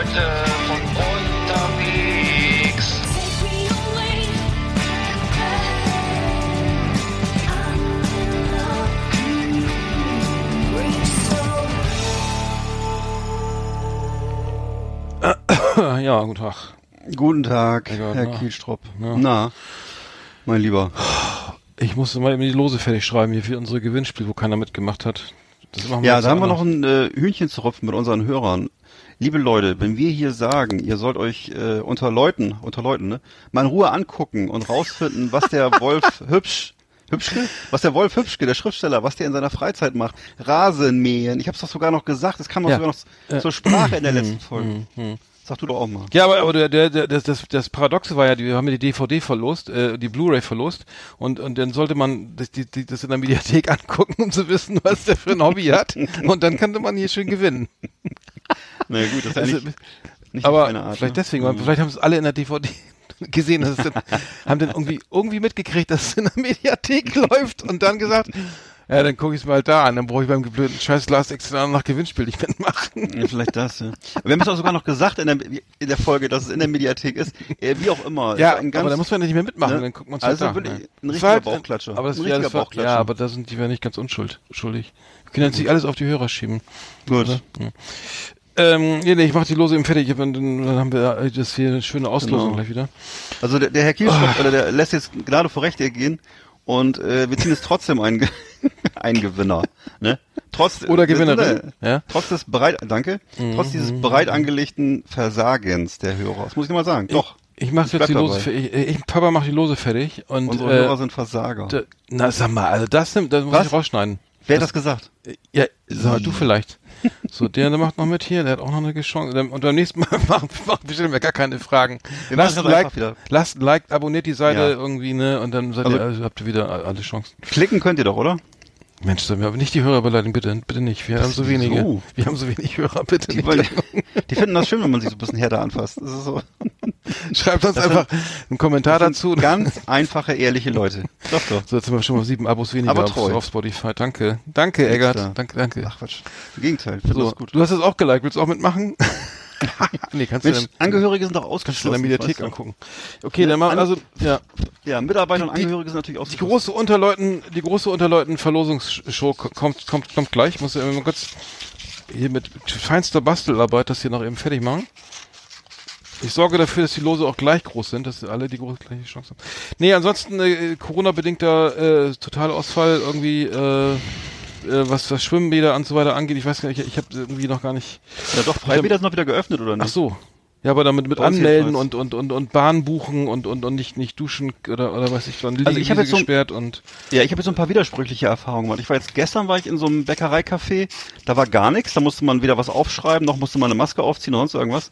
Leute von unterwegs. Ja, guten Tag. Guten Tag, Eckart, Herr na. Kielstrop. Na. Na, mein Lieber. Ich musste mal eben die Lose fertig schreiben hier für unsere Gewinnspiel, wo keiner mitgemacht hat. Ja, da haben wir noch ein äh, Hühnchen zu rupfen mit unseren Hörern. Liebe Leute, wenn wir hier sagen, ihr sollt euch äh, unter Leuten, unter Leuten, ne, mal in Ruhe angucken und rausfinden, was der Wolf hübsch Hübschke? Was der Wolf Hübschke, der Schriftsteller, was der in seiner Freizeit macht. Rasenmähen. Ich hab's doch sogar noch gesagt, das kam doch Ja. sogar noch Äh, zur Sprache in der letzten Folge. Sag du doch auch mal. Ja, aber, aber der, der, der, das, das, Paradoxe war ja, wir haben ja die DVD verlost, äh, die Blu-ray verlost und, und dann sollte man das, die, die, das in der Mediathek angucken, um zu wissen, was der für ein Hobby hat und dann könnte man hier schön gewinnen. Na ja, gut, das ist ja Also, nicht, nicht aber Art. vielleicht ne? deswegen, weil vielleicht haben es alle in der DVD gesehen, dass es dann, haben dann irgendwie, irgendwie mitgekriegt, dass es in der Mediathek läuft und dann gesagt, ja, dann gucke ich es mal da an, dann brauche ich beim blöden scheiß Last Exit nach Gewinnspiel nicht mitmachen. Ja, vielleicht das, ja. Wir haben es auch sogar noch gesagt in der, in der Folge, dass es in der Mediathek ist. Äh, wie auch immer. Ja, ganz- aber da muss man ja nicht mehr mitmachen, ne? dann guckt man es Also halt wirklich ja. ein richtiger halt- Bauchklatscher. Aber das, Ein ja, richtiger war, Bauchklatscher. ja, aber da sind die ja nicht ganz unschuld, schuldig. Wir können jetzt nicht alles auf die Hörer schieben. Gut. Oder? Ja. Ähm, nee, nee, ich mach die Lose eben fertig, dann, dann haben wir das hier eine schöne Auslosung Genau. gleich wieder. Also der, der Herr Kielschopf, Ah. oder der lässt jetzt gerade vor Recht gehen und äh, wir ziehen jetzt trotzdem einen, Ge- einen Gewinner. Ne? Trotz, Oder Gewinnerin, äh, ja. Mhm, Trotz des bereit, danke, trotz dieses bereit angelegten Versagens der Hörer. Das muss ich mal sagen. Doch. Ich Ich jetzt die Lose dabei. fertig. Ich, ich, Papa macht die Lose fertig und Unsere äh, Hörer sind Versager. d- na sag mal, also das das muss Was? ich rausschneiden. Wer hat das gesagt? Ja, sag du vielleicht. So, der, der macht noch mit hier, der hat auch noch eine Chance. Und beim nächsten Mal machen, machen wir stellen wir gar keine Fragen. Lasst ein Like, lasst ein Like, abonniert die Seite Ja. irgendwie, ne, und dann seid Also- ihr, also habt ihr wieder alle Chancen. Klicken könnt ihr doch, oder? Mensch, sag mir aber nicht die Hörer beleidigen, bitte, bitte nicht. Wir haben so wenige. wieso? Wir haben so wenig Hörer, bitte Die, nicht. die finden das schön, wenn man sich so ein bisschen härter anfasst. Das ist so. Schreibt uns Das einfach einen Kommentar Das dazu. ganz einfache, ehrliche Leute. Doch, doch. So, jetzt sind wir schon mal sieben Abos weniger Aber auf, treu. auf Spotify. Danke. Danke, Eggert. da. Danke, danke. Ach Quatsch. Im Gegenteil, so, das gut. du hast es auch geliked. Willst du auch mitmachen? nee, kannst Mensch, du dann, Angehörige sind doch kannst du in ausgeschlossen. der Mediathek weißt du. angucken. Okay, Ne, dann mal, an- also, ja. Ja, Mitarbeiter und Die- Angehörige sind natürlich Die ausgeschlossen. große Unterleuten, die große Unterleuten Verlosungsshow ko- kommt, kommt, kommt gleich. Ich muss ja mal kurz hier mit feinster Bastelarbeit das hier noch eben fertig machen. Ich sorge dafür, dass die Lose auch gleich groß sind, dass alle die große gleiche Chance haben. Nee, ansonsten äh, Corona-bedingter äh, Totalausfall irgendwie, äh, äh, was, was Schwimmbäder und so weiter angeht. Ich weiß gar nicht, ich, ich habe irgendwie noch gar nicht. Ja doch, Freibäder sind noch wieder geöffnet, oder nicht? Ach so. Ja, aber damit mit anmelden und, und, und, und Bahn buchen und, und, und nicht, nicht duschen oder, oder weiß ich, dann Also ich hab Wiese jetzt so ein- gesperrt und Ja, ich habe jetzt so ein paar widersprüchliche Erfahrungen gemacht. Ich war jetzt gestern war ich in so einem Bäckereicafé, da war gar nichts, da musste man weder was aufschreiben, noch musste man eine Maske aufziehen oder sonst irgendwas.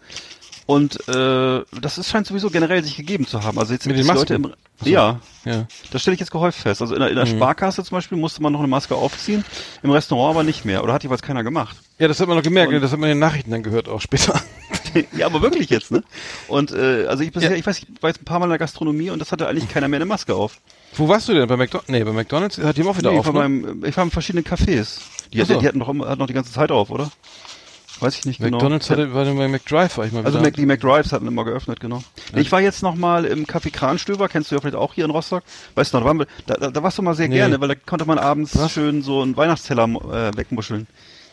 Und äh, das ist, scheint sowieso generell sich gegeben zu haben. Also jetzt Mit die Leute im, ja, ja. das stelle ich jetzt gehäuft fest. Also in der, in der Mhm. Sparkasse zum Beispiel musste man noch eine Maske aufziehen, im Restaurant aber nicht mehr. Oder hat jeweils keiner gemacht. Ja, das hat man noch gemerkt, Und- das hat man in den Nachrichten dann gehört auch später. ja, aber wirklich jetzt, ne? Und äh, also ich bisher, Ja. ich weiß, ich war jetzt ein paar Mal in der Gastronomie und das hatte eigentlich keiner mehr eine Maske auf. Wo warst du denn? Bei McDonald's? Nee, bei McDonald's hat die auch wieder Nee, auf. ich, war ne? beim, ich war in verschiedenen Cafés. Die, so. die, die hatten immer, hatten noch die ganze Zeit auf, oder? Weiß ich nicht McDonald's genau. hatte, war bei McDrive, war ich mal also. Mac, die McDrives hatten immer geöffnet, genau. Nee, Ich war jetzt noch mal im Café Kranstöber, kennst du ja vielleicht auch hier in Rostock. Weißt du noch, da, waren wir, da, da, da warst du mal sehr Nee. gerne, weil da konnte man abends Was? schön so einen Weihnachtsteller äh, wegmuscheln.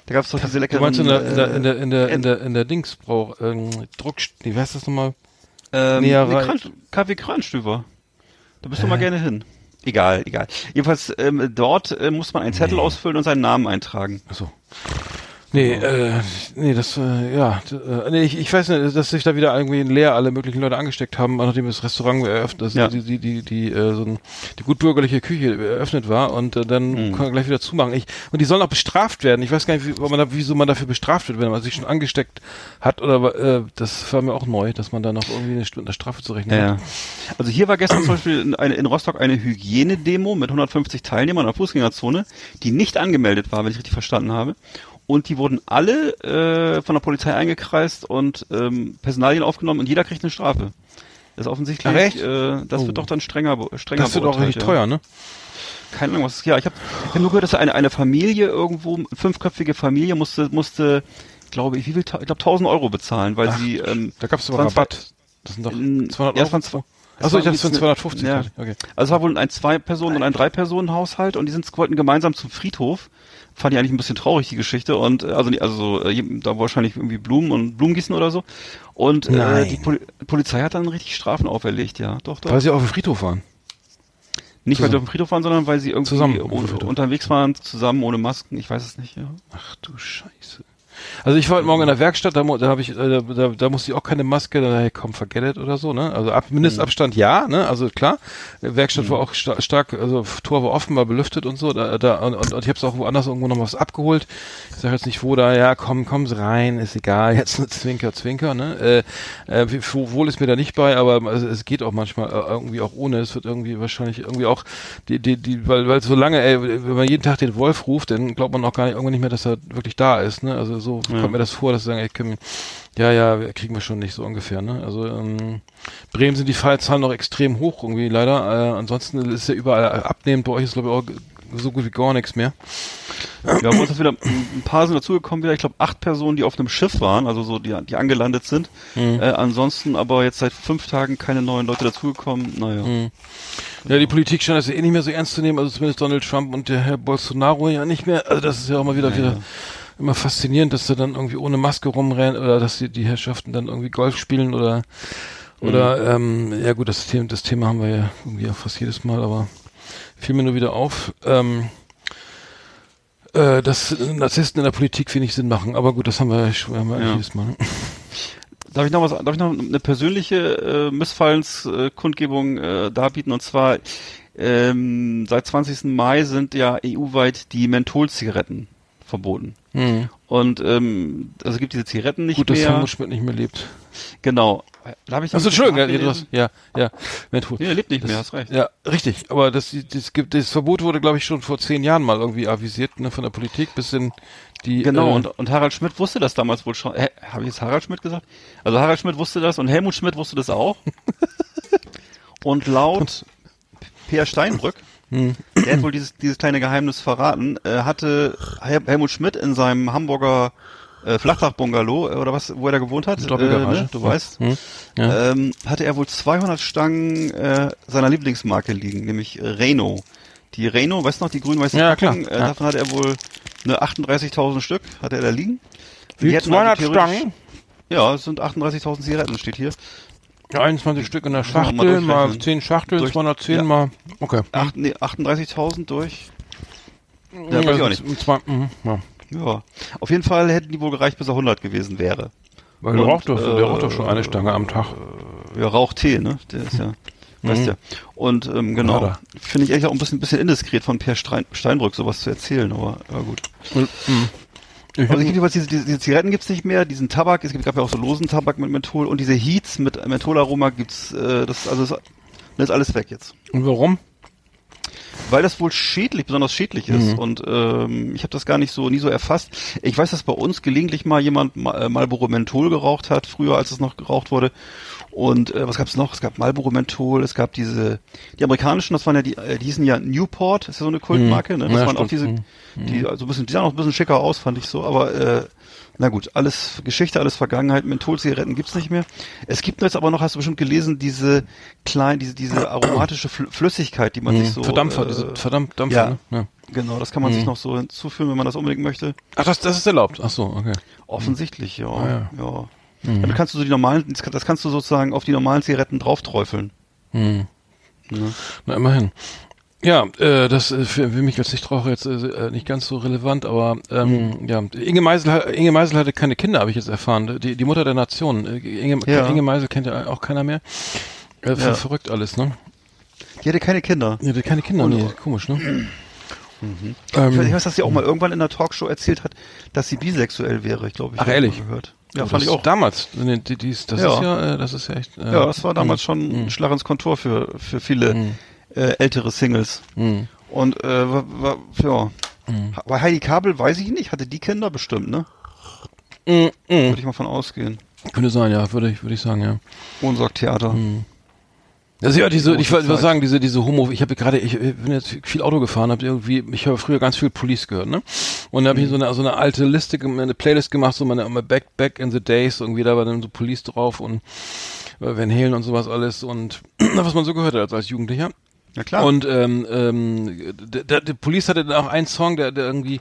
Da gab's doch diese du leckeren... meinst in der, in der, äh, in der, in der, in der, in der Dingsbrauch, ähm, Druck, wie heißt das nochmal? Ähm, nee, rein. Kran, Kaffee Kranstüber. Da bist du mal gerne hin. Egal, egal. Jedenfalls, ähm, dort äh, muss man einen Zettel ausfüllen und seinen Namen eintragen. Achso. Nee, äh, nee, das, äh, ja, äh, nee, ich, ich weiß nicht, dass sich da wieder irgendwie in Leer alle möglichen Leute angesteckt haben, nachdem das Restaurant eröffnet, das, Ja. die, die, die, die, äh, so ein, die gutbürgerliche Küche eröffnet war und äh, dann Mhm. kann man gleich wieder zumachen. Ich, und die sollen auch bestraft werden. Ich weiß gar nicht, wie, man da, wieso man dafür bestraft wird, wenn man sich schon angesteckt hat oder, äh, das war mir auch neu, dass man da noch irgendwie eine, eine Strafe zu rechnen Ja, hat. Also hier war gestern zum Beispiel in, eine, in Rostock eine Hygienedemo mit 150 Teilnehmern in der Fußgängerzone, die nicht angemeldet war, wenn ich richtig verstanden habe. Und die wurden alle äh, von der Polizei eingekreist und ähm, Personalien aufgenommen und jeder kriegt eine Strafe. Das ist offensichtlich, äh, das Oh. wird doch dann strenger, strenger Das wird auch richtig ja. teuer, ne? Keine Ahnung, was ist. Ja, ich habe hab nur gehört, dass eine, eine Familie irgendwo, fünfköpfige Familie musste, musste, glaube ich, wie viel, ich glaube 1000 Euro bezahlen, weil Ach, sie, ähm, Da gab es aber waren zwei- Rabatt. Das sind doch Ähm, 200 ja, Euro. es waren zwei- es Achso, ich waren sind jetzt 250. Ja. Okay. Also es war wohl ein Zwei-Personen- und ein Drei-Personen-Haushalt und die sind, wollten gemeinsam zum Friedhof. Fand ich eigentlich ein bisschen traurig, die Geschichte. Und äh, also, also so, äh, da wahrscheinlich irgendwie Blumen und Blumen gießen oder so. Und äh, die Poli Polizei hat dann richtig Strafen auferlegt, ja. Doch, doch. Weil sie auf dem Friedhof waren. Nicht, weil sie auf dem Friedhof waren, sondern weil sie irgendwie Zusammen unterwegs waren, zusammen ohne Masken. Ich weiß es nicht, ja. Ach du Scheiße. Also ich war heute Morgen in der Werkstatt, da, da habe ich, äh, da, da musste ich auch keine Maske, da hey, komm, forget it oder so, ne? Also ab, Mindestabstand ja, ne? Also klar, Werkstatt war auch sta stark, also Tor war offen, war belüftet und so, da, da und, und, und ich habe es auch woanders irgendwo noch was abgeholt. Ich sage jetzt nicht wo da, ja, komm, kommen Sie rein, ist egal, jetzt eine Zwinker, Zwinker, ne? Äh, äh, wohl ist mir da nicht bei, aber also, es geht auch manchmal äh, irgendwie auch ohne. Es wird irgendwie wahrscheinlich irgendwie auch die, die, die, weil, weil so lange, ey, wenn man jeden Tag den Wolf ruft, dann glaubt man auch gar nicht irgendwann nicht mehr, dass er wirklich da ist, ne? Also so kommt mir das vor, dass sie sagen, ey, können, ja, ja, kriegen wir schon nicht so ungefähr, ne? Also ähm, Bremen sind die Fallzahlen noch extrem hoch irgendwie leider. Äh, ansonsten ist ja überall abnehmend. Bei euch ist glaube ich auch so gut wie gar nichts mehr. Ja, bei uns ist wieder ein paar sind dazugekommen wieder. Ich glaube acht Personen, die auf einem Schiff waren, also so die, die angelandet sind. Mhm. Äh, ansonsten aber jetzt seit fünf Tagen keine neuen Leute dazugekommen. Naja. Mhm. Ja, die Politik scheint das ja eh nicht mehr so ernst zu nehmen, also zumindest Donald Trump und der Herr Bolsonaro ja nicht mehr. Also das ist ja auch mal wieder wieder immer faszinierend, dass sie dann irgendwie ohne Maske rumrennen oder dass die, die Herrschaften dann irgendwie Golf spielen oder oder ähm, ja gut, das Thema, das Thema haben wir ja irgendwie auch fast jedes Mal, aber fiel mir nur wieder auf. Ähm, äh, dass Narzissten in der Politik wenig Sinn machen, aber gut, das haben wir, ja schon- haben wir Ja. jedes Mal. ne? Darf ich noch was, darf ich noch eine persönliche äh, Missfallenskundgebung äh, darbieten? Und zwar ähm, seit 20. Mai sind ja EU-weit die Mentholzigaretten verboten. Mhm. Und ähm, also gibt diese Zigaretten nicht Gut, dass mehr. Helmut Schmidt nicht mehr lebt. Genau. Da habe ich Achso, Entschuldigung, ja, du hast, ja, ja, Menthol. Nee, er lebt nicht Das- mehr, hast recht. Ja, richtig. Aber das, das, gibt, das Verbot wurde, glaube ich, schon vor zehn Jahren mal irgendwie avisiert, ne, von der Politik bis in die. Genau, äh, und, und Harald Schmidt wusste das damals wohl schon. Äh, Habe ich jetzt Harald Schmidt gesagt? Also Harald Schmidt wusste das und Helmut Schmidt wusste das auch. und laut Peer Steinbrück, Hm. der hat wohl dieses, dieses kleine Geheimnis verraten, äh, hatte Hel Helmut Schmidt in seinem Hamburger äh, Flachdach-Bungalow, äh, oder was, wo er da gewohnt hat, Doppelgarage. äh, ne, du weißt, Hm. Ja. ähm, hatte er wohl 200 Stangen äh, seiner Lieblingsmarke liegen, nämlich Renault. Die Renault, weißt du noch, die grün-weißen Ja, Packungen, klar, Äh, ja. davon hat er wohl eine 38.000 Stück, hat er da liegen. Wie Die hätten 200 also theoretisch- Stangen? Ja, es sind 38.000 Zigaretten, steht hier. Ja, 21 Stück in der mal Schachtel, mal durchrechnen. 10 Schachteln, Durch- 210 ja. mal. Okay. Acht, nee, 38.000 durch. Ja, Ja, ich auch nicht. zwar, mhm, ja. Ja. Auf jeden Fall hätten die wohl gereicht, bis er 100 gewesen wäre. Weil der raucht doch, der äh, raucht doch schon eine Stange am Tag. Ja, Rauchtee, ne? Der ist ja, weißt Mhm. ja. Und ähm, genau, finde ich eigentlich auch ein bisschen, bisschen indiskret von Per Stein, Steinbrück, sowas zu erzählen, aber, aber gut. Mhm. Ich Also hab, jedenfalls diese, diese, diese Zigaretten gibt's nicht mehr, diesen Tabak, es gibt gab ja auch so losen Tabak mit Menthol und diese Heats mit Mentholaroma gibt's, äh, das also das, das ist alles weg jetzt. und warum? Weil das wohl schädlich, besonders schädlich ist. Mhm. Und ähm, ich habe das gar nicht so nie so erfasst. Ich weiß, dass bei uns gelegentlich mal jemand Ma- äh, Marlboro Menthol geraucht hat, früher als es noch geraucht wurde. Und äh, was gab's noch? Es gab Marlboro Menthol, es gab diese, die amerikanischen, das waren ja die, äh, die hießen ja Newport, ist ja so eine Kultmarke, ne? Das Ja, waren auch stimmt. diese, die also ein bisschen, die sahen auch ein bisschen schicker aus, fand ich so, aber äh, na gut, alles Geschichte, alles Vergangenheit, Mentholzigaretten gibt's nicht mehr. Es gibt jetzt aber noch, hast du bestimmt gelesen, diese klein, diese, diese aromatische Fl Flüssigkeit, die man sich so. Verdampfer, äh, diese Verdampfer, ja. ne? Ja. Genau, das kann man sich Mhm. noch so hinzufügen, wenn man das unbedingt möchte. Ach, das, das ist erlaubt. Ach so, okay. Offensichtlich, ja. Ah, ja. ja. Ja, dann kannst du so die normalen, das kann- das kannst du sozusagen auf die normalen Zigaretten draufträufeln. Hm. Ja. Na, immerhin. Ja, äh, das ist für, für mich als Nichtraucher jetzt äh, nicht ganz so relevant, aber ähm, ja, Inge Meisel, Inge Meisel hatte keine Kinder, habe ich jetzt erfahren. Die, die Mutter der Nation. Äh, Inge, Ja. Inge Meisel kennt ja auch keiner mehr. Äh, Ja. Verrückt alles, ne? Die hatte keine Kinder. Ja, die hat keine Kinder, nee, komisch, ne? Ich weiß, ich Ähm, weiß, dass sie auch mal irgendwann in einer Talkshow erzählt hat, dass sie bisexuell wäre, ich glaube. Ich Ach, ehrlich? Gehört. Ja, oh, fand das ich auch. Damals, nee, die, die ist, das Ja. ist ja, äh, das ist ja echt. Äh, Ja, das war damals mh, schon ein mh, Schlag ins Kontor für, für viele mh, äh, ältere Singles. mh. Und äh, war, war, ja. Mhm. Bei Heidi Kabel weiß ich nicht, hatte die Kinder bestimmt, ne? Mh, mh. Würde ich mal von ausgehen. Könnte sein, ja, würde ich, würde ich sagen, ja. Wohnsorgtheater. Also ja, diese, ich wollte was sagen, diese, diese Homo, ich habe gerade, ich bin jetzt viel Auto gefahren, habe irgendwie, ich habe früher ganz viel Police gehört, ne? Und da habe ich so eine, so eine alte Liste, eine Playlist gemacht, so meine, meine Back, Back in the Days, irgendwie da war dann so Police drauf und äh, Van Halen und sowas alles und was man so gehört hat als, als Jugendlicher. Ja klar. Und ähm, ähm, der, der, der Police hatte dann auch einen Song, der, der irgendwie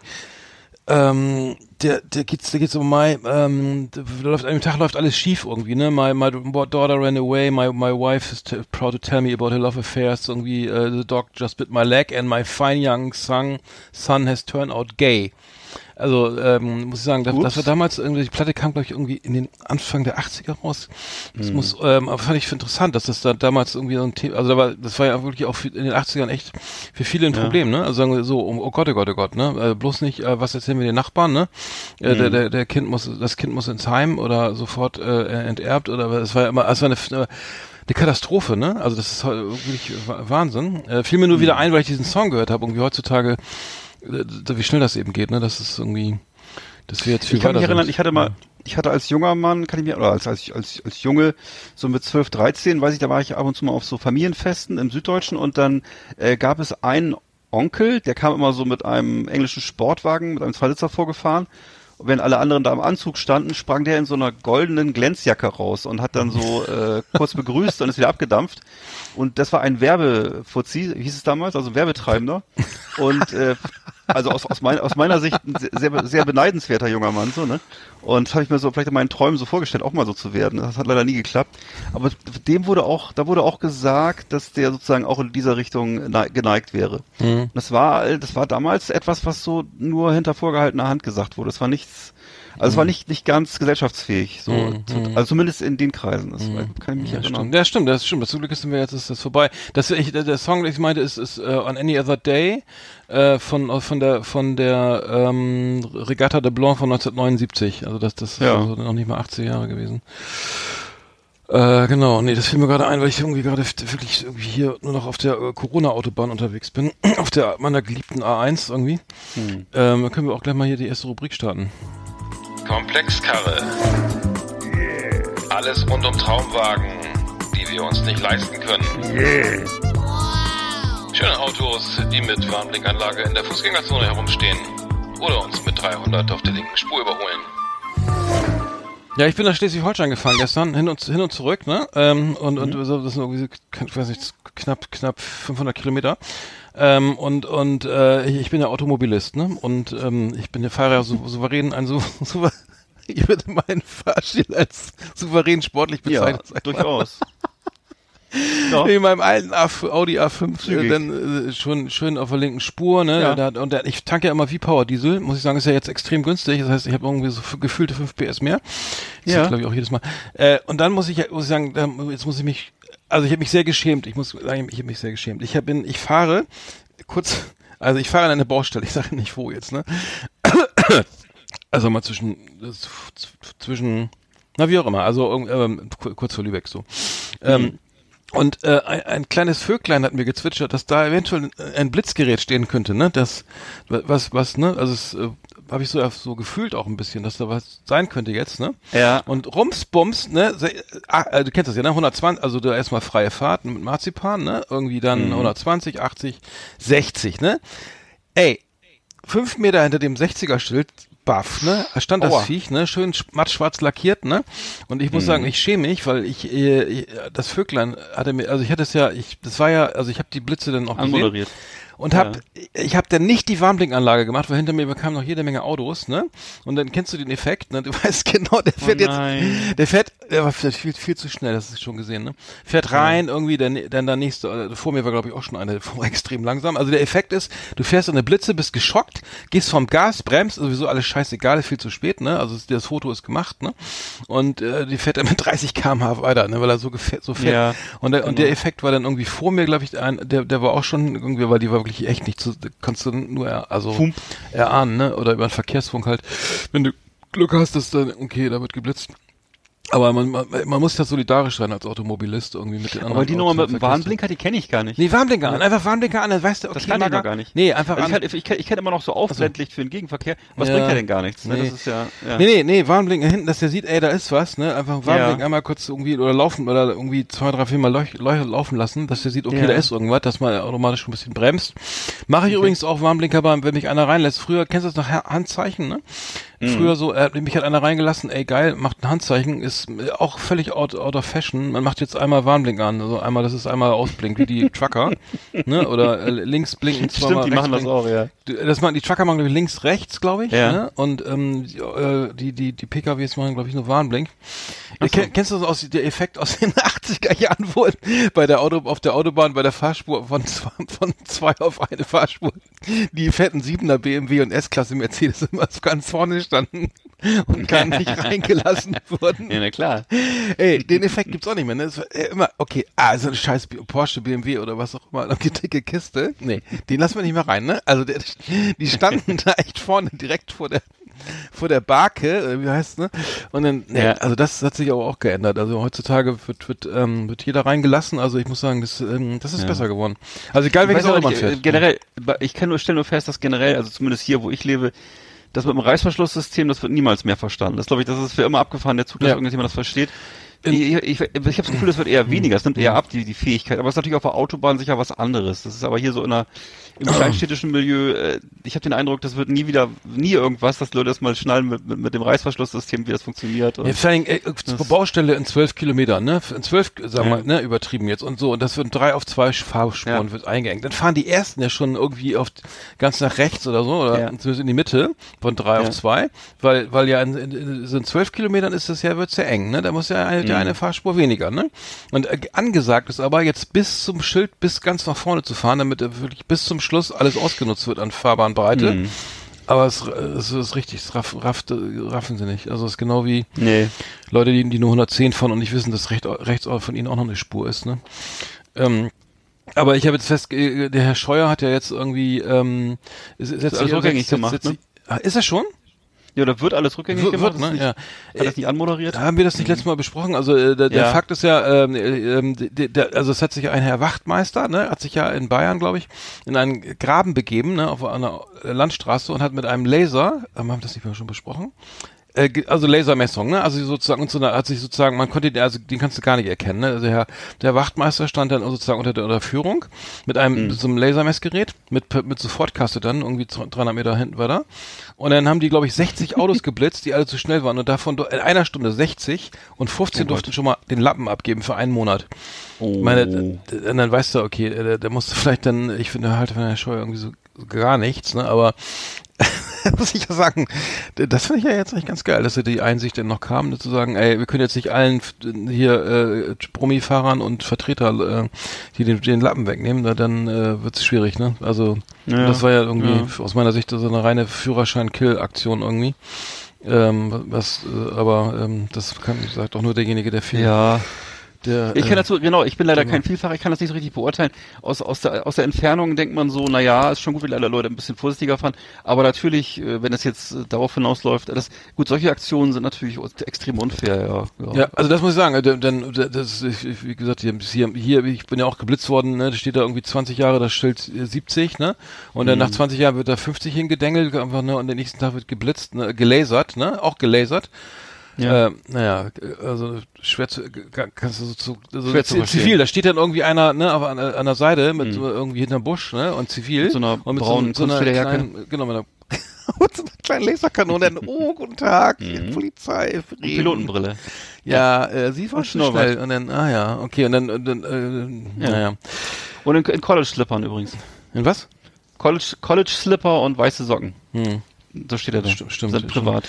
ähm, der, der geht's, der geht's um my, ähm, da läuft, an dem Tag läuft alles schief irgendwie, ne? My, my daughter ran away, my, my wife is proud to tell me about her love affairs, irgendwie, uh, the dog just bit my leg and my fine young son, son has turned out gay. Also, ähm, muss ich sagen, das, das war damals irgendwie, die Platte kam, glaube ich, irgendwie in den Anfang der 80er raus. Das Hm. muss, ähm, aber fand ich interessant, dass das da damals irgendwie so ein Thema, also da war, das war ja wirklich auch für, in den 80ern echt für viele ein Ja. Problem, ne? Also sagen wir so, oh, Gott, oh Gott, oh Gott, ne? Äh, bloß nicht, äh, was erzählen wir den Nachbarn, ne? Äh, Mhm. der, der, der Kind muss, das Kind muss ins Heim oder sofort äh, enterbt oder es war ja immer, es war eine, eine eine Katastrophe, ne? Also das ist wirklich Wa- Wahnsinn. Äh, fiel mir nur Mhm. wieder ein, weil ich diesen Song gehört habe, irgendwie heutzutage, äh, wie schnell das eben geht, ne? Das ist irgendwie, dass wir jetzt viel ich kann mich erinnern, sind. ich hatte mal, ich hatte als junger Mann, kann ich mir, oder als, als, als, als Junge, so mit 12, 13, weiß ich, da war ich ab und zu mal auf so Familienfesten im Süddeutschen und dann äh, gab es einen Onkel, der kam immer so mit einem englischen Sportwagen, mit einem Zweisitzer vorgefahren. Und wenn alle anderen da im Anzug standen, sprang der in so einer goldenen Glänzjacke raus und hat dann so äh, kurz begrüßt und ist wieder abgedampft. Und das war ein Werbefuzzi, hieß es damals, also Werbetreibender. Und äh, also aus, aus, mein, aus meiner Sicht ein sehr, sehr beneidenswerter junger Mann, so, ne? Und das habe ich mir so vielleicht in meinen Träumen so vorgestellt, auch mal so zu werden. Das hat leider nie geklappt. Aber dem wurde auch, da wurde auch gesagt, dass der sozusagen auch in dieser Richtung nei- geneigt wäre. Mhm. Das war, das war damals etwas, was so nur hinter vorgehaltener Hand gesagt wurde. Es war nichts, also es war nicht, nicht ganz gesellschaftsfähig, so, Mhm. zu, also zumindest in den Kreisen. Das Mhm. kann ich mich Ja, erinnern. stimmt. ja, stimmt, das stimmt. Zum Glück sind wir jetzt ist das vorbei. Das, ich, der, Song, den ich meinte, ist, ist uh, On Any Other Day äh, von äh, von der von der ähm, Regatta de Blanc von 1979. Also das das Ja. ist also noch nicht mal 80 Jahre gewesen. Äh, genau, nee, das fiel mir gerade ein, weil ich irgendwie gerade wirklich irgendwie hier nur noch auf der äh, Corona-Autobahn unterwegs bin. auf der meiner geliebten A1 irgendwie. Hm. Ähm, dann können wir auch gleich mal hier die erste Rubrik starten. Komplexkarre. Alles rund um Traumwagen, die wir uns nicht leisten können. Schöne Autos, die mit Warnblinkanlage in der Fußgängerzone herumstehen. Oder uns mit 300 auf der linken Spur überholen. Ja, ich bin nach Schleswig-Holstein gefahren gestern, hin und, hin und zurück, ne? Ähm, und, und Mhm. so, das sind irgendwie, so, ich weiß nicht, knapp, knapp 500 Kilometer. Ähm, und und äh, ich, ich bin ja Automobilist, ne? Und ähm, ich bin ja Fahrer ja sou souverän, ein so, so ich würde meinen Fahrstil als souverän sportlich Ja, bezeichnen. mal. durchaus. ja. In meinem alten A, Audi A5 äh, dann äh, schon schön auf der linken Spur, ne? Ja. Da, und da, ich tanke ja immer wie Power Diesel, muss ich sagen, ist ja jetzt extrem günstig. Das heißt, ich habe irgendwie so gefühlte 5 PS mehr. Das Ja. glaube ich auch jedes Mal. Äh, und dann muss ich ja- muss ich sagen, jetzt muss ich mich also ich habe mich sehr geschämt. Ich muss sagen, ich habe mich sehr geschämt. Ich hab, bin ich fahre kurz also ich fahre an eine Baustelle, ich sage nicht wo jetzt, ne? Also mal zwischen zwischen na wie auch immer, also ähm, ku- kurz vor Lübeck so. Ähm, und äh, ein, ein kleines Vöglein hat mir gezwitschert, dass da eventuell ein Blitzgerät stehen könnte, ne? Das was was ne? Also es äh, habe ich so so gefühlt auch ein bisschen, dass da was sein könnte jetzt, ne? Ja. Und Rumsbums, ne? ah, äh, Du kennst das ja, ne? 120, also da erstmal freie Fahrt mit Marzipan, ne? Irgendwie dann 120, 80, 60, ne? Ey, fünf Meter hinter dem 60er-Schild, baff, ne? Da stand das Viech, ne? Schön sch- mattschwarz lackiert, ne? Und ich muss sagen, ich schäme mich, weil ich, äh, ich das Vöglein hatte mir, also ich hatte es ja, ich, das war ja, also ich habe die Blitze dann auch gesehen. Und hab, ich habe dann nicht die Warnblinkanlage gemacht, weil hinter mir bekamen noch jede Menge Autos, ne? Und dann kennst du den Effekt, ne? Du weißt genau, der fährt Oh jetzt, der fährt, der war vielleicht viel, viel zu schnell, das ist schon gesehen, ne? Fährt rein, irgendwie, dann, dann der nächste, äh, vor mir war glaube ich auch schon eine, vor extrem langsam. Also der Effekt ist, du fährst in eine Blitze, bist geschockt, gehst vom Gas, bremst, sowieso alles scheißegal, viel zu spät, ne? Also das Foto ist gemacht, ne? Und äh, die fährt dann mit 30 km/h weiter, ne? Weil er so, gefährt, so fährt. Ja, und, der, und der genau. Effekt war dann irgendwie vor mir, glaube ich, ein, der, der war auch schon irgendwie, weil die war wirklich echt nicht zu, kannst du nur, er, also Fump. erahnen, ne? Oder über den Verkehrsfunk halt. Wenn du Glück hast, dass dann, okay, da wird geblitzt. Aber man, man, man muss ja solidarisch sein als Automobilist irgendwie mit den anderen. Aber die Nummer mit dem Warnblinker, die kenne ich gar nicht. Nee, Warnblinker an, einfach Warnblinker an, dann weißt du, okay, das kann ich noch gar nicht. Nee, einfach also an. ich, ich, ich kenne immer noch so aufblendlicht für den Gegenverkehr. Was Ja. bringt ja denn gar nichts? Ne? Nee. Das ist ja, ja. Nee, nee, nee, Warnblinker hinten, dass der sieht, ey, da ist was, ne? Einfach Warnblink Ja. einmal kurz irgendwie oder laufen oder irgendwie zwei, drei, vier Mal leuch, leuch, laufen lassen, dass der sieht, okay, Ja. da ist irgendwas, dass man automatisch ein bisschen bremst. Mache ich übrigens auch Warnblinker beim, wenn mich einer reinlässt. Früher, kennst du das noch, Ha- Handzeichen, ne? Mhm. Früher so, äh, mich hat einer reingelassen, ey geil, macht ein Handzeichen, ist auch völlig out, out of fashion. Man macht jetzt einmal Warnblink an, also einmal, dass es einmal ausblinkt, wie die Trucker, ne? Oder äh, links blinken, zweimal Stimmt, die machen das blinken. auch, ja. Die- Das machen, die Trucker machen, glaube ich, links, rechts, glaube ich. Ja. Ne? Und ähm, die, äh, die, die, die PKWs machen, glaube ich, nur Warnblink. So. Ken- Kennst du das aus, der Effekt aus den 80er Jahren, wo bei der Auto, auf der Autobahn bei der Fahrspur von zwei, von zwei auf eine Fahrspur die fetten Siebener BMW und S-Klasse Mercedes immer so ganz vorne standen und gar nicht reingelassen wurden. Ja, na klar. Ey, den Effekt gibt's auch nicht mehr. Ne? Es war äh, immer, okay, ah, so ein scheiß Porsche, BMW oder was auch immer, die dicke Kiste. Nee, den lassen wir nicht mehr rein, ne? Also der, die standen da echt vorne, direkt vor der vor der Barke, äh, wie heißt ne? Und dann, nee, Ja. also das hat sich aber auch geändert. Also heutzutage wird wird ähm, wird jeder reingelassen. Also ich muss sagen, das ähm, das ist Ja. besser geworden. Also egal welches Auto man nicht, äh, fährt. generell, ich kann nur, stelle nur fest, dass generell, also zumindest hier, wo ich lebe, das mit dem Reißverschlusssystem, das wird niemals mehr verstanden. Das glaube ich, das ist für immer abgefahren, der Zug, dass Ja. irgendjemand das versteht. Ich, ich, ich, habe das Gefühl, es wird eher weniger, es nimmt eher ab, die, die Fähigkeit. Aber es ist natürlich auf der Autobahn sicher was anderes. Das ist aber hier so in einer, im kleinstädtischen Milieu, äh, ich habe den Eindruck, das wird nie wieder, nie irgendwas, dass Leute das mal schnallen mit, mit, mit dem Reißverschlusssystem, wie das funktioniert. Und Ja, vor allem, äh, zur Baustelle in zwölf Kilometern, ne? In zwölf, sagen wir, Ja. ne, übertrieben jetzt und so. Und das wird drei auf zwei Fahrspuren Ja. wird eingeengt. Dann fahren die ersten ja schon irgendwie auf ganz nach rechts oder so, oder Ja. zumindest in die Mitte von drei auf zwei. Weil, weil ja in, in, in so in zwölf Kilometern ist das ja, wird's ja eng, ne? Da muss ja eine, Mhm. eine Fahrspur weniger, ne? Und äh, angesagt ist aber jetzt bis zum Schild, bis ganz nach vorne zu fahren, damit er wirklich bis zum Schluss alles ausgenutzt wird an Fahrbahnbreite. Mhm. Aber es, es ist richtig, es raff, rafft, raffen sie nicht. Also es ist genau wie, nee. Leute, die, die nur 110 fahren und nicht wissen, dass recht, rechts von ihnen auch noch eine Spur ist, ne? Ähm, aber ich habe jetzt fest, äh, der Herr Scheuer hat ja jetzt irgendwie, ähm, ist, ist jetzt alles rückgängig gemacht, ne? Ah, Ist er schon? Ja, da wird alles rückgängig Wird, gemacht. ne? Nicht, Ja. Hat das nicht anmoderiert? Da haben wir das nicht letztes Mal besprochen. Also äh, der, der Ja. Fakt ist ja, ähm, äh, ähm, der, der, also es hat sich ein Herr Wachtmeister, ne, hat sich ja in Bayern, glaube ich, in einen Graben begeben, ne, auf einer Landstraße und hat mit einem Laser, ähm, haben wir das nicht mehr schon besprochen? Äh, also Lasermessung, ne? Also sozusagen und so eine, hat sich sozusagen, man konnte den, also den kannst du gar nicht erkennen, ne? Also der, der Wachtmeister stand dann sozusagen unter der Unterführung mit einem mit so einem Lasermessgerät mit mit Sofortkaste dann irgendwie 300 Meter hinten war da und dann haben die glaube ich 60 Autos geblitzt, die alle zu schnell waren und davon in einer Stunde 60 und 15 Oh durften schon mal den Lappen abgeben für einen Monat. Oh. Meine, und dann weißt du, okay, äh, der, der musste vielleicht dann, ich finde halt von der Scheu irgendwie so gar nichts, ne? Aber muss ich ja sagen, das finde ich ja jetzt eigentlich ganz geil, dass sie die Einsicht dann noch kam, ne, zu sagen, ey, wir können jetzt nicht allen hier äh, Brummi-Fahrern und Vertreter äh, die den, den Lappen wegnehmen, na, dann äh, wird es schwierig, ne? Also Ja, das war ja irgendwie ja. aus meiner Sicht so eine reine Führerschein-Kill-Aktion irgendwie. Ähm, was, äh, aber ähm, das kann, sagt auch nur derjenige, der viel, Ja. Der, Ich äh, kann dazu, genau, ich bin leider genau. kein Vielfach, ich kann das nicht so richtig beurteilen. Aus, aus, der, aus der Entfernung denkt man so, na ja, ist schon gut, wenn alle Leute ein bisschen vorsichtiger fahren. Aber natürlich, äh, wenn es jetzt äh, darauf hinausläuft, das, gut, solche Aktionen sind natürlich extrem unfair, ja. Ja, also das muss ich sagen, äh, denn, das ist, wie gesagt, hier, hier, ich bin ja auch geblitzt worden, ne, da steht da irgendwie 20 Jahre das Schild äh, 70, ne? Und dann nach 20 Jahren wird da 50 hingedengelt, einfach, ne, und den nächsten Tag wird geblitzt, ne, gelasert, ne? Auch gelasert. Ja. Äh, naja, also schwer zu, kannst du so also Schwer zu verstehen. zivil, da steht dann irgendwie einer, ne, an, an der Seite mit so irgendwie hinterm Busch, ne, und zivil. Mit so einer und mit braunen so, so einer kleinen, genau, mit einer, mit so einer kleinen Laserkanone, oh, guten Tag, Polizei, Und Frieden. Pilotenbrille. Ja, äh, sie war schon schnell. Und dann, ah ja, okay, und dann, und dann äh, Ja. naja. Und in, in College-Slippern übrigens. In was? College, College Slipper und weiße Socken. Hm. So steht er da. Stimmt, stimmt, Sind privat.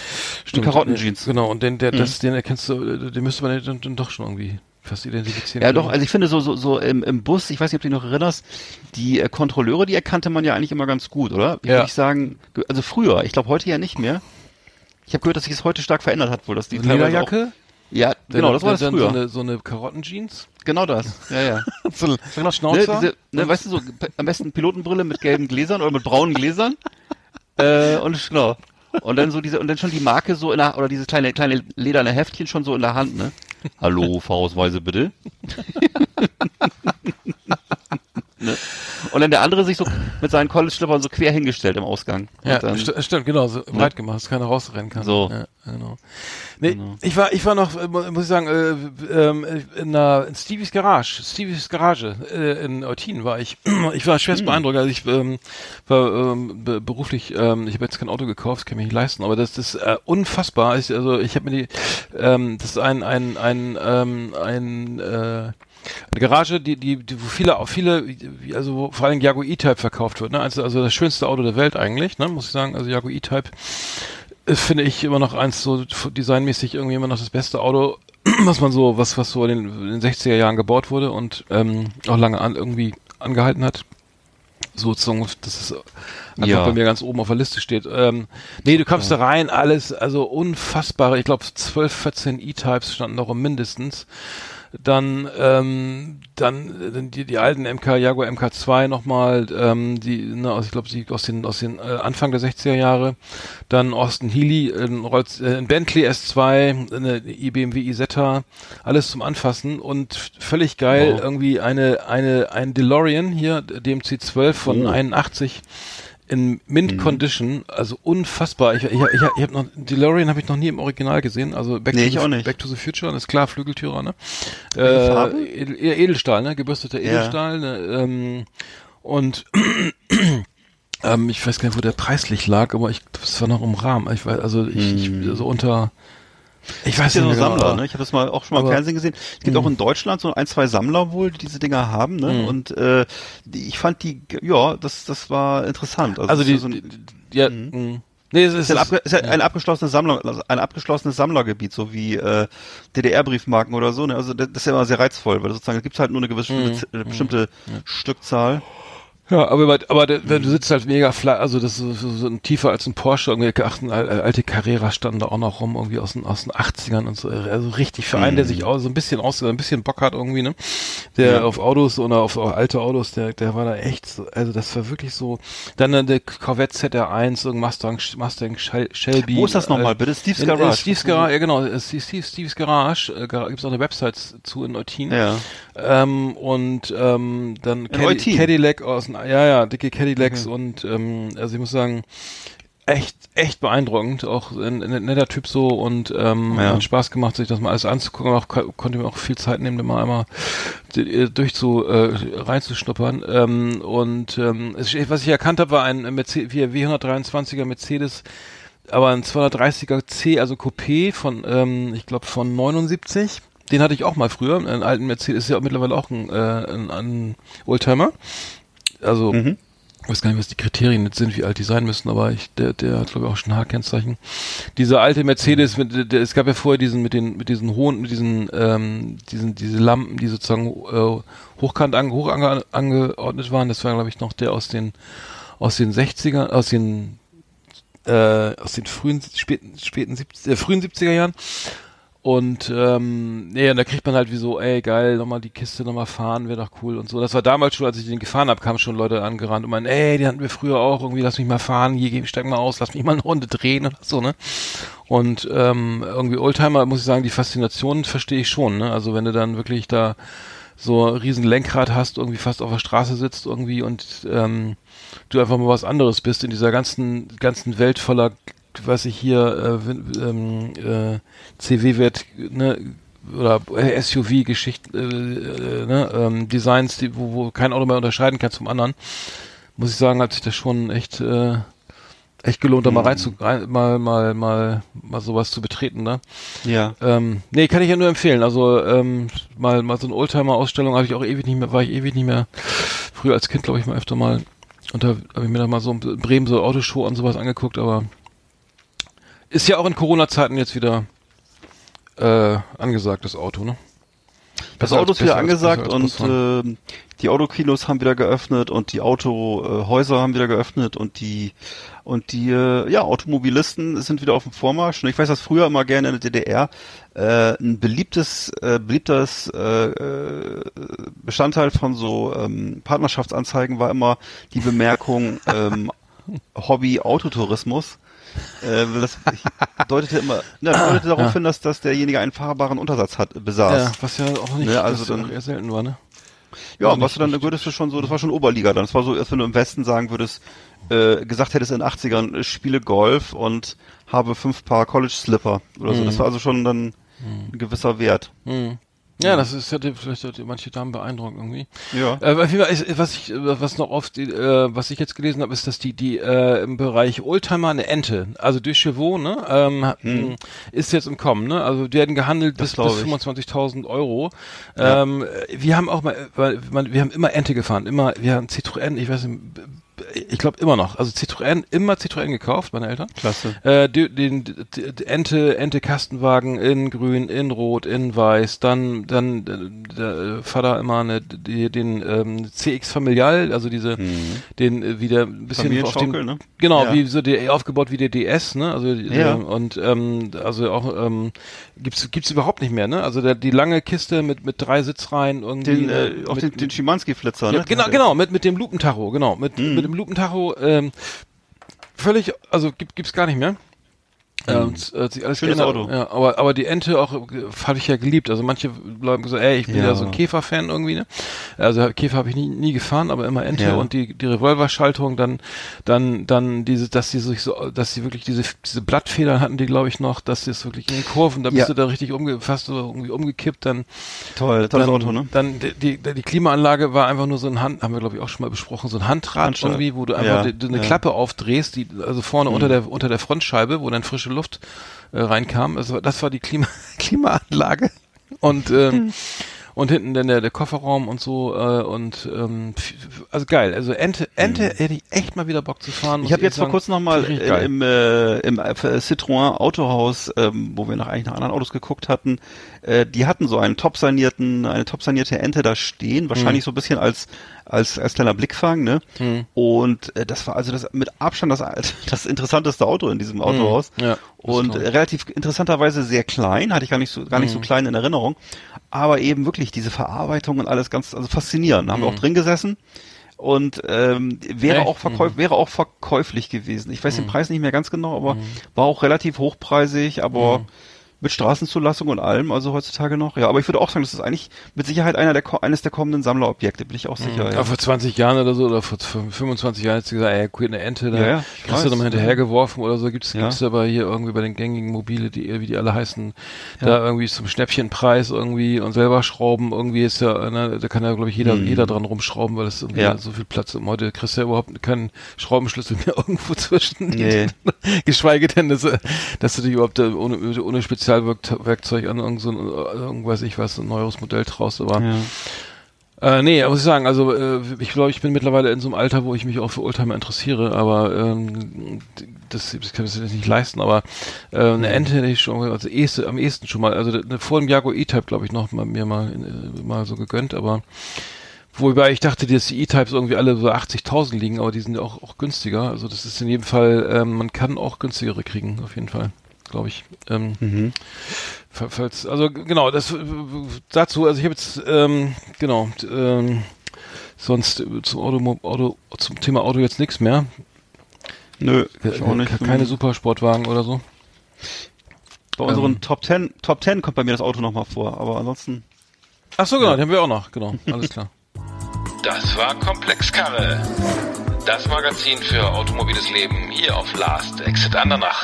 Stimmt. Karottenjeans. Genau, und den, der, Mhm. das, den erkennst du, den müsste man dann, dann doch schon irgendwie fast identifizieren. Ja, doch, also ich finde so, so, so im, im Bus, ich weiß nicht, ob du dich noch erinnerst, die äh, Kontrolleure, die erkannte man ja eigentlich immer ganz gut, oder? Ich Ja. würde ich sagen, ge- also früher, ich glaube heute ja nicht mehr. Ich habe gehört, dass sich es heute stark verändert hat, wohl, dass die Lederjacke? Ja, genau, das war das dann früher. So eine, so eine Karottenjeans? genau das. Ja, ja. So ein Ne, Schnauzer? diese, ne, weißt du, so am besten Pilotenbrille mit gelben Gläsern oder mit braunen Gläsern. Äh, und genau. Und dann so diese, und dann schon die Marke so in der, oder diese kleine, kleine lederne Heftchen schon so in der Hand, ne? Hallo, Fahrausweise bitte. ne? Und dann der andere sich so mit seinen College-Schlippern so quer hingestellt im Ausgang. Ja, dann, st stimmt, genau, so weit gemacht, dass keiner rausrennen kann. So. Ja, genau. Nee, ich war, ich war noch, äh, mu- muss ich sagen, äh, ähm, in, einer, in Stevies Garage, Stevies Garage äh, in Eutin war ich. Ich war schwerst beeindruckt, also ich ähm, war ähm, be beruflich, ähm, ich habe jetzt kein Auto gekauft, das kann ich mir nicht leisten, aber das, das ist äh, unfassbar. Ich, also ich habe mir die, ähm, das ist ein, ein, ein, ähm, ein äh, eine Garage, die, die, die wo viele, auch viele, also wo vor allem Jaguar E-Type verkauft wird, ne? Also, also das schönste Auto der Welt eigentlich, ne? Muss ich sagen. Also Jaguar E-Type ist, finde ich immer noch eins so designmäßig irgendwie immer noch das beste Auto, was man so, was, was so in den, in den 60er Jahren gebaut wurde und ähm, auch lange an, irgendwie angehalten hat. Sozusagen, dass es einfach Ja. bei mir ganz oben auf der Liste steht. Ähm, nee, du kommst da rein, alles, also unfassbare, ich glaube 12, 14 E-Types standen da rum mindestens. Dann, ähm, dann äh, die, die alten MK, Jaguar MK2 nochmal, ähm, die, ne, aus, ich glaube, die aus den, aus den äh, Anfang der 60er Jahre. Dann Austin Healy, ein, Rolls, äh, ein Bentley S2, eine IBMW Isetta, alles zum Anfassen und völlig geil, Wow. irgendwie eine, eine, ein DeLorean hier, DMC 12 von Oh. 81 in Mint Mhm. Condition, also unfassbar. Ich, ich, ich, ich habe noch DeLorean habe ich noch nie im Original gesehen, also Back, Nee, to, the. Back to the Future, das ist klar Flügeltürer, ne? Farbe? Äh, Edel, eher Edelstahl, ne? Gebürsteter Ja. Edelstahl, ne? ähm, und ähm, ich weiß gar nicht, wo der preislich lag, aber ich das war noch im Rahmen. Ich weiß, also ich, ich so unter ich weiß ja nicht so Sammler, genau, ne? Ich habe das mal auch schon mal im Fernsehen gesehen. Es gibt auch in Deutschland so ein, zwei Sammler wohl, die diese Dinger haben, ne? Mhm. Und äh, die, ich fand die, ja, das, das war interessant. Also es die, so ein, die ja, mh. nee, es ist, ist, ein, ist ja ein abgeschlossenes Sammler, also ein abgeschlossenes Sammlergebiet, so wie äh, DDR-Briefmarken oder so. Ne? Also das, ist ja immer sehr reizvoll, weil sozusagen es gibt halt nur eine gewisse Mhm. eine bestimmte Stückzahl. Ja, aber, aber, wenn du sitzt halt mega fla also das ist so, so, ein tiefer als ein Porsche, irgendwie ach, ein al- alte Carrera standen da auch noch rum, irgendwie aus den, aus den 80ern und so, also richtig für einen, der sich auch so ein bisschen aus, ein bisschen Bock hat irgendwie, ne, der Ja. auf Autos oder auf, auf alte Autos, der, der war da echt so, also das war wirklich so, dann äh, der Corvette ZR1, irgendein Mustang, Mustang Shel- Shelby. Wo ist das nochmal, äh, bitte? Steve's in, äh, Garage. Steve's Garage, ja genau, äh, Steve, Steve, Steve's Garage, äh, gibt's auch eine Website zu in Neutin. Ja. Ähm, und ähm, dann Eutin. Cadillac aus, den- ja, ja, dicke Cadillacs Mhm. und ähm, also ich muss sagen, echt, echt beeindruckend, auch ein, ein netter Typ so und ähm, Ja. hat Spaß gemacht, sich das mal alles anzugucken, auch ko- konnte mir auch viel Zeit nehmen, da mal einmal d- durch zu äh, reinzuschnuppern. Ähm, und ähm, was ich erkannt habe, war ein Mercedes, W123er Mercedes, aber ein 230er C, also Coupé von, ähm, ich glaube von 79. Den hatte ich auch mal früher, einen alten Mercedes, ist ja mittlerweile auch ein, äh, ein, ein Oldtimer. Also, Mhm. ich weiß gar nicht, was die Kriterien jetzt sind, wie alt die sein müssen, aber ich, der, der hat glaube ich auch schon H-Kennzeichen. Dieser alte Mercedes, mit, der, es gab ja vorher diesen mit den mit diesen hohen, mit diesen ähm, diesen diese Lampen, die sozusagen äh, hochkant ange, hoch ange, angeordnet waren. Das war glaube ich noch der aus den aus den 60er, aus den äh, aus den frühen späten späten 70, äh, frühen 70er Jahren. Und ähm, nee, und da kriegt man halt wie so, ey geil, nochmal die Kiste nochmal fahren, wäre doch cool und so. Das war damals schon, als ich den gefahren habe, kamen schon Leute angerannt und meinen, ey, die hatten wir früher auch, irgendwie, lass mich mal fahren, hier steig mal aus, lass mich mal eine Runde drehen oder so, ne? Und ähm, irgendwie Oldtimer, muss ich sagen, die Faszination verstehe ich schon, ne? Also wenn du dann wirklich da so ein riesen Lenkrad hast, irgendwie fast auf der Straße sitzt irgendwie und ähm, du einfach mal was anderes bist in dieser ganzen ganzen Welt voller, weiß ich hier, äh, ähm, äh, CW-Wert, ne, oder SUV-Geschichten, äh, äh, ne, ähm, Designs, die, wo, wo kein Auto mehr unterscheiden kann zum anderen, muss ich sagen, hat sich das schon echt äh, echt gelohnt, da mal rein zu rein, mal mal mal mal sowas zu betreten, ne? Ja. Ähm, nee, kann ich ja nur empfehlen. Also ähm, mal mal so eine Oldtimer-Ausstellung habe ich auch ewig nicht mehr, war ich ewig nicht mehr. Früher als Kind glaube ich mal öfter mal. Und da habe ich mir da mal so in Bremen so Autoshow und sowas angeguckt, aber ist ja auch in Corona-Zeiten jetzt wieder äh, angesagt, das Auto, ne? Das Auto ist wieder angesagt und ähm, die Autokinos haben wieder geöffnet und die Autohäuser haben wieder geöffnet und die und die äh, ja Automobilisten sind wieder auf dem Vormarsch. Und ich weiß, dass früher immer gerne in der DDR äh, ein beliebtes äh, beliebtes äh, äh, Bestandteil von so ähm, Partnerschaftsanzeigen war immer die Bemerkung ähm, Hobby Autotourismus. Äh, das deutete immer, ne, das deutete darauf hin, dass, dass derjenige einen fahrbaren Untersatz hat, besaß. ja, was ja auch nicht Ne, also ja dann- auch eher selten war, ne? Ja, was du dann würdest du schon so, das war schon Oberliga dann. Das war so, als wenn du im Westen sagen würdest, äh, gesagt hättest in den 80ern, äh, spiele Golf und habe fünf Paar College Slipper oder so. Mhm. Das war also schon dann ein gewisser Wert. Hm. Ja, das ist die- vielleicht hat manche Damen beeindruckt irgendwie. Ja. Äh, auf jeden Fall ist, was ich, was noch oft, äh, was ich jetzt gelesen habe, ist, dass die, die äh, im Bereich Oldtimer eine Ente, also durch Chevaux, ne, ähm, hat- ist jetzt im Kommen, ne, also die werden gehandelt Hm. Das bis, bis ich. 25.000 Euro. Ja. Ähm, wir haben auch mal, weil man, wir haben immer Ente gefahren, immer, wir haben Citroën, ich weiß nicht, ich glaube immer noch, also Citroën, immer Citroën gekauft, meine Eltern. Klasse. Äh, die, den, die, die Ente, Ente Kastenwagen in grün, in rot, in weiß, dann, dann, äh, der Vater immer eine, die, den ähm, CX Familial, also diese, den äh, wieder ein bisschen auf dem, ne? genau, Ja. wie so der aufgebaut wie der DS, ne, also Ja. ähm, und ähm, also auch ähm, gibt's gibt's überhaupt nicht mehr, ne, also der, die lange Kiste mit mit drei Sitzreihen irgendwie, Den, äh, auch mit, den, den Schimanski-Flitzer, ja, ne? genau, genau, mit, mit dem Lupentacho, genau. Mit, Mhm. mit dem Lupentacho, ähm, völlig, also gibt, gibt's gar nicht mehr. Ähm, es hat sich alles Mhm. Schönes geändert. Auto. Ja, aber, aber die Ente auch, äh, habe ich ja geliebt. Also manche haben gesagt, ey, ich bin ja, Ja. so ein Käfer-Fan irgendwie, ne? Also Käfer habe ich nie, nie gefahren, aber immer Ente Ja. und die, die Revolverschaltung, dann, dann, dann diese, dass sie sich so, dass sie wirklich diese, diese Blattfedern hatten die, glaube ich, noch, dass sie es wirklich in den Kurven, da bist Ja. du da richtig umge, fast so irgendwie umgekippt, dann, Toll, tolles Auto, ne? Dann die, die, die Klimaanlage war einfach nur so ein Hand, haben wir glaube ich auch schon mal besprochen, so ein Handrad Handschalter. irgendwie, wo du einfach Ja, die, die, eine ja. Mhm. Klappe aufdrehst, die also vorne unter der unter der Frontscheibe, wo dann frische Luft äh, reinkam. Also das war die Klima Klimaanlage und Mhm. ähm, und hinten dann der, der Kofferraum und so äh, und ähm, also geil. Also Ente Ente hätte ich echt mal wieder Bock zu fahren. Mhm. Ich habe jetzt vor sagen. kurzem noch mal Richtig geil. im, äh, im äh, Citroën Autohaus, ähm, wo wir nach eigentlich nach anderen Autos geguckt hatten, äh, die hatten so einen top sanierten, eine top sanierte Ente da stehen, wahrscheinlich Mhm. so ein bisschen als als als kleiner Blickfang, ne? Und äh, das war also das mit Abstand das das interessanteste Auto in diesem Autohaus. Mhm. Ja, Und äh, relativ interessanterweise sehr klein, hatte ich gar nicht so gar nicht Mhm. so klein in Erinnerung, aber eben wirklich diese Verarbeitung und alles ganz also faszinierend. Da haben wir Mhm. auch drin gesessen. Und ähm, wäre Echt? auch verkäuf wäre auch verkäuflich gewesen. Ich weiß den Preis nicht mehr ganz genau, aber war auch relativ hochpreisig, aber mit Straßenzulassung und allem, also heutzutage noch. Ja, aber ich würde auch sagen, das ist eigentlich mit Sicherheit einer der eines der kommenden Sammlerobjekte, bin ich auch sicher. Ja, Ja. vor 20 Jahren oder so, oder vor 25 Jahren hat sie gesagt, ey, cool, eine Ente, da Ja, ja, kriegst du nochmal hinterhergeworfen oder so, gibt's, Ja. gibt's aber hier irgendwie bei den gängigen Mobile, die, wie die alle heißen, da irgendwie zum Schnäppchenpreis irgendwie und selber schrauben, irgendwie ist ja, ne, da kann ja, glaube ich, jeder, jeder dran rumschrauben, weil es irgendwie Mhm. Ja. so viel Platz ist. Heute kriegst du ja überhaupt keinen Schraubenschlüssel mehr irgendwo zwischen. Nee. Geschweige denn, dass, dass du dich überhaupt äh, ohne, ohne Spezialwerkzeug an irgend so ein, äh, irgendwas, ich weiß, ein neueres Modell traust, aber Ja. äh, nee, muss ich sagen, also äh, ich glaube, ich bin mittlerweile in so einem Alter, wo ich mich auch für Oldtimer interessiere, aber ähm, das, das kann ich jetzt nicht leisten, aber äh, eine Ente hätte ich schon, also eheste, am ehesten schon mal, also ne, vor dem Jaguar E-Type, glaube ich, noch mal, mir mal, äh, mal so gegönnt, aber wobei ich dachte, dass die E-Types irgendwie alle so 80.000 liegen, aber die sind ja auch, auch günstiger, also das ist in jedem Fall, ähm, man kann auch günstigere kriegen, auf jeden Fall, glaube ich. Ähm, Mhm. Fa- Falls, also genau, das äh, dazu, also ich habe jetzt ähm, genau ähm, sonst äh, zum Auto, Auto zum Thema Auto jetzt nichts mehr. Nö, ich auch nicht. Ke- Keine Supersportwagen oder so. Bei unseren ähm, Top Ten, Top Ten kommt bei mir das Auto noch mal vor, aber ansonsten. Ach so, genau, die haben wir auch noch, genau, alles klar. Das war Komplexkarre. Das Magazin für automobiles Leben hier auf Last Exit Andernach.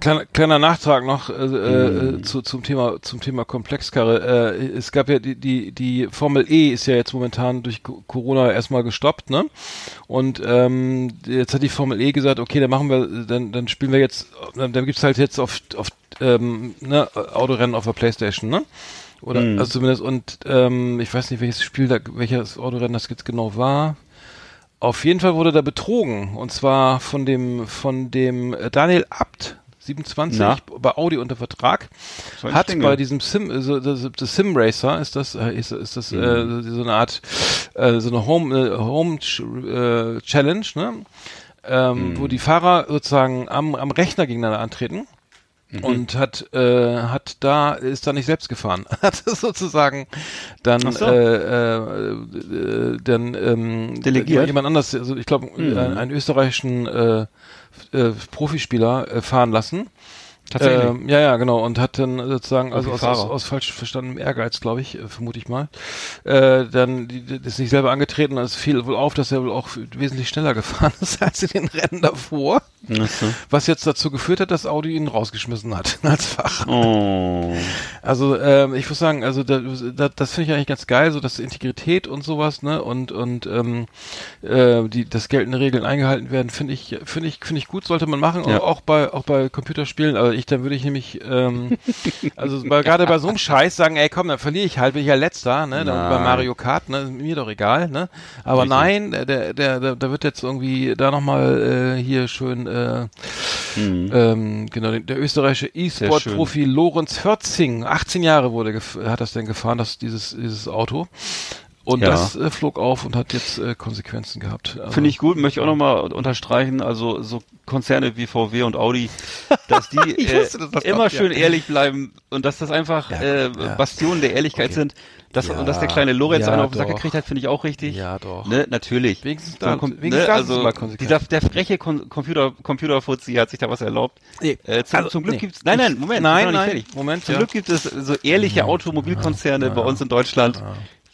Kleiner, kleiner Nachtrag noch äh, Mhm. äh, zu, zum Thema zum Thema Komplexkarre. Äh, es gab ja die die die Formel E ist ja jetzt momentan durch Co- Corona erstmal gestoppt, ne? Und ähm, jetzt hat die Formel E gesagt, okay, dann machen wir, dann dann spielen wir jetzt, dann, dann gibt's halt jetzt auf auf ähm, ne, Autorennen auf der PlayStation, ne? Oder Mhm. also zumindest und ähm, ich weiß nicht welches Spiel da welches Autorennen das jetzt genau war. Auf jeden Fall wurde da betrogen und zwar von dem von dem Daniel Abt 27 Na? bei Audi unter Vertrag So hat Stingel. bei diesem Sim also das, das Sim Racer ist das äh, ist, ist das äh, so eine Art äh, so eine Home äh, Home Ch- äh, Challenge ne ähm, wo die Fahrer sozusagen am, am Rechner gegeneinander antreten und hat äh, hat da ist da nicht selbst gefahren hat sozusagen dann so. äh, äh, äh, dann ähm, Delegiert? jemand anders also ich glaube äh, einen österreichischen äh, äh, Profispieler äh, fahren lassen Tatsächlich. ähm, ja, ja, genau. Und hat dann sozusagen, also aus, aus, aus falsch verstandenem Ehrgeiz, glaube ich, äh, vermute ich mal, äh, dann die, die ist nicht selber angetreten. Es fiel wohl auf, dass er wohl auch wesentlich schneller gefahren ist als in den Rennen davor. So. Was jetzt dazu geführt hat, dass Audi ihn rausgeschmissen hat als Fahrer. Oh. Also ähm, ich muss sagen, also da, da, das finde ich eigentlich ganz geil, so dass Integrität und sowas, ne und und ähm, äh, die das geltende Regeln eingehalten werden, finde ich finde ich finde ich gut, sollte man machen, Ja. auch bei auch bei Computerspielen. Also ich dann würde ich nämlich ähm, also gerade bei so einem Scheiß sagen, ey komm, dann verliere ich halt, bin ich ja letzter, ne? Dann bei. Mario Kart, ne? Mir doch egal, ne? Aber Richtig. nein, der der der da wird jetzt irgendwie da nochmal äh, hier schön äh, Hm. ähm, genau, der, österreichische E-Sport-Profi Lorenz Förzing, 18 Jahre wurde hat das denn gefahren, das, dieses, dieses Auto. Und Ja. das äh, flog auf und hat jetzt äh, Konsequenzen gehabt. Also, Finde ich gut, möchte ich auch nochmal unterstreichen, also so Konzerne wie VW und Audi, dass die äh, das immer kommt, schön ja. ehrlich bleiben und dass das einfach äh, ja. Bastionen der Ehrlichkeit Okay. sind. Das, Ja, und dass der kleine Lorenz ja, einen auf den Sack gekriegt hat, finde ich auch richtig. Ja, doch. Ne, natürlich. Wenigstens So, da- wenigstens ne, also mal konsequent. dieser, der freche Kon Computer, Computerfuzzi hat sich da was erlaubt. Nee, Äh, zum, also, zum Glück nee. gibt's, nein, nein, Moment, Nein, nein. Moment, Zum ja. Glück gibt es so ehrliche Automobilkonzerne bei uns in Deutschland,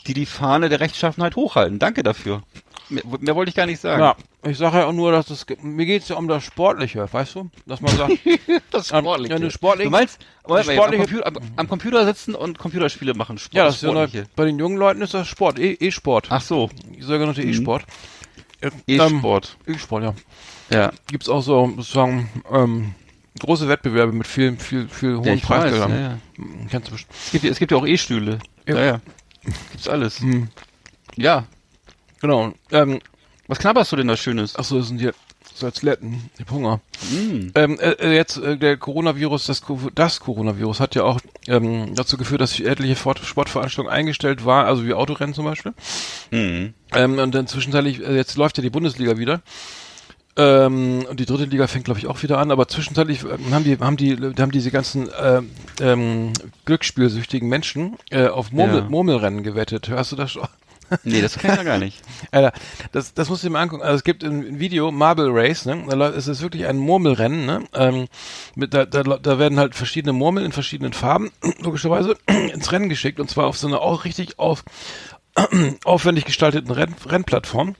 die die Fahne der Rechtschaffenheit hochhalten. Danke dafür. Mehr, mehr wollte ich gar nicht sagen. Ja, ich sage ja auch nur, dass das, ge- mir geht's ja um das Sportliche, weißt du? Dass man sagt, das ähm, wenn du sportlich, Du meinst, Moment, mal, am, sportliche- Computer, am, am Computer sitzen und Computerspiele machen. Sport, ja, das ist ja Sportliche. bei den jungen Leuten ist das Sport, E- E-Sport, Ach so, sogenannte E-Sport. Äh, E-Sport. Ähm, E-Sport, ja. ja. gibt's auch so sozusagen ähm, große Wettbewerbe mit viel, viel, viel hohen ja Preisgeldern. ja, ja. Kennst du bestimmt. Es, gibt, ja- es gibt ja auch E-Stühle. Ja. Ja. ja, Gibt's alles. Hm. Ja. Genau. Ähm, Was knabberst du denn da Schönes? achso, das sind hier Salzletten. Ich hab Hunger. Mm. Ähm, äh, äh, jetzt äh, der Coronavirus, das, das Coronavirus hat ja auch ähm, dazu geführt, dass etliche Sportveranstaltungen eingestellt waren, also wie Autorennen zum Beispiel. Mhm. Ähm, und dann zwischenzeitlich, äh, jetzt läuft ja die Bundesliga wieder. Ähm, und die dritte Liga fängt, glaube ich, auch wieder an, aber zwischenzeitlich ähm, haben die, haben die, haben diese ganzen ähm, ähm, glücksspielsüchtigen Menschen äh, auf Murmel, Ja. Murmelrennen gewettet. Hörst du das schon? Nee, das ich ja gar nicht. Alter, das, das musst du dir mal angucken. Also es gibt ein Video, Marble Race, ne? Da es ist wirklich ein Murmelrennen, ne? Ähm, mit, da, da, da werden halt verschiedene Murmeln in verschiedenen Farben, logischerweise, ins Rennen geschickt und zwar auf so einer auch richtig auf, aufwendig gestalteten Renn, Rennplattform.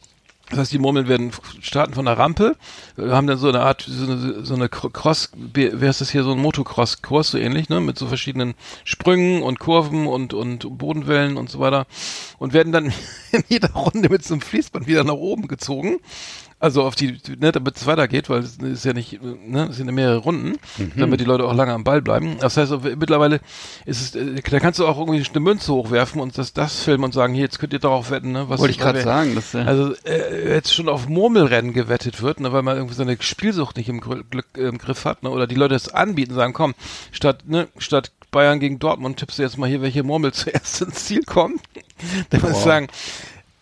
Das heißt, die Murmeln werden starten von der Rampe, äh, haben dann so eine Art, so eine, so eine Cro- Cross, wie heißt das hier, so ein Motocross-Kurs, so ähnlich, ne, mit so verschiedenen Sprüngen und Kurven und, und Bodenwellen und so weiter und werden dann in jeder Runde mit so einem Fließband wieder nach oben gezogen. Also auf die, ne, damit es weitergeht, weil es ist ja nicht, ne, es sind ja mehrere Runden, damit die Leute auch lange am Ball bleiben. Das heißt, mittlerweile ist es, äh, da kannst du auch irgendwie eine Münze hochwerfen und das, das filmen und sagen, hier, jetzt könnt ihr darauf wetten, ne, was Wollte ich gerade sagen. Das, äh, also äh, jetzt schon auf Murmelrennen gewettet wird, ne, weil man irgendwie seine Spielsucht nicht im, Glück, äh, im Griff hat, ne, oder die Leute es anbieten, sagen, komm, statt ne, statt Bayern gegen Dortmund tippst du jetzt mal hier, welche Murmel zuerst ins Ziel kommt. da muss ich sagen,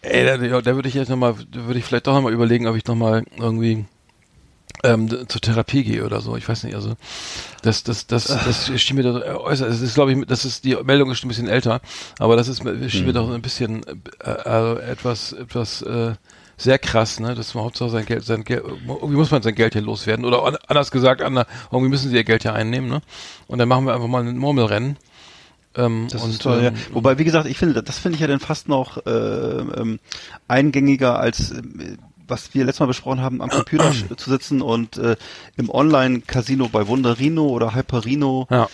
ey, da, da würde ich jetzt nochmal, würde ich vielleicht doch nochmal überlegen, ob ich nochmal irgendwie ähm, zur Therapie gehe oder so. Ich weiß nicht, also das, das, das, das schien mir da äh, äußerst. Es ist, glaube ich, das ist die Meldung ist schon ein bisschen älter, aber das ist mir- schien mir doch ein bisschen äh, also etwas, etwas äh, sehr krass, ne? Dass man Hauptsache sein Geld, sein Geld, irgendwie muss man sein Geld hier loswerden. Oder an- anders gesagt, ander, irgendwie müssen sie ihr Geld hier einnehmen, ne? Und dann machen wir einfach mal ein Murmelrennen. Ähm, Das und, ist toll, ja. ähm, Wobei, wie gesagt, ich finde, das finde ich ja dann fast noch äh, ähm, eingängiger als ähm, was wir letztes Mal besprochen haben, am Computer zu sitzen und äh, im Online-Casino bei Wunderino oder Hyperino Ja.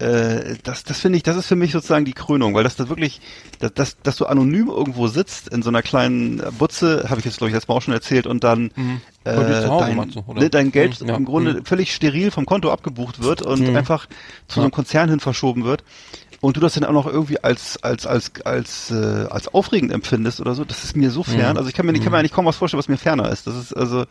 äh, das, das finde ich, das ist für mich sozusagen die Krönung, weil das da wirklich, dass, dass, dass du anonym irgendwo sitzt in so einer kleinen Butze, habe ich jetzt glaube ich letztes Mal auch schon erzählt, und dann äh, zu Hause dein, du, ne, dein Geld Mhm, ja. im Grunde Mhm. völlig steril vom Konto abgebucht wird und einfach zu so einem Konzern hin verschoben wird. Und du das dann auch noch irgendwie als als als als äh, als aufregend empfindest oder so, das ist mir so fern. Mhm. Also ich kann mir ich kann mir eigentlich kaum was vorstellen, was mir ferner ist. Das ist also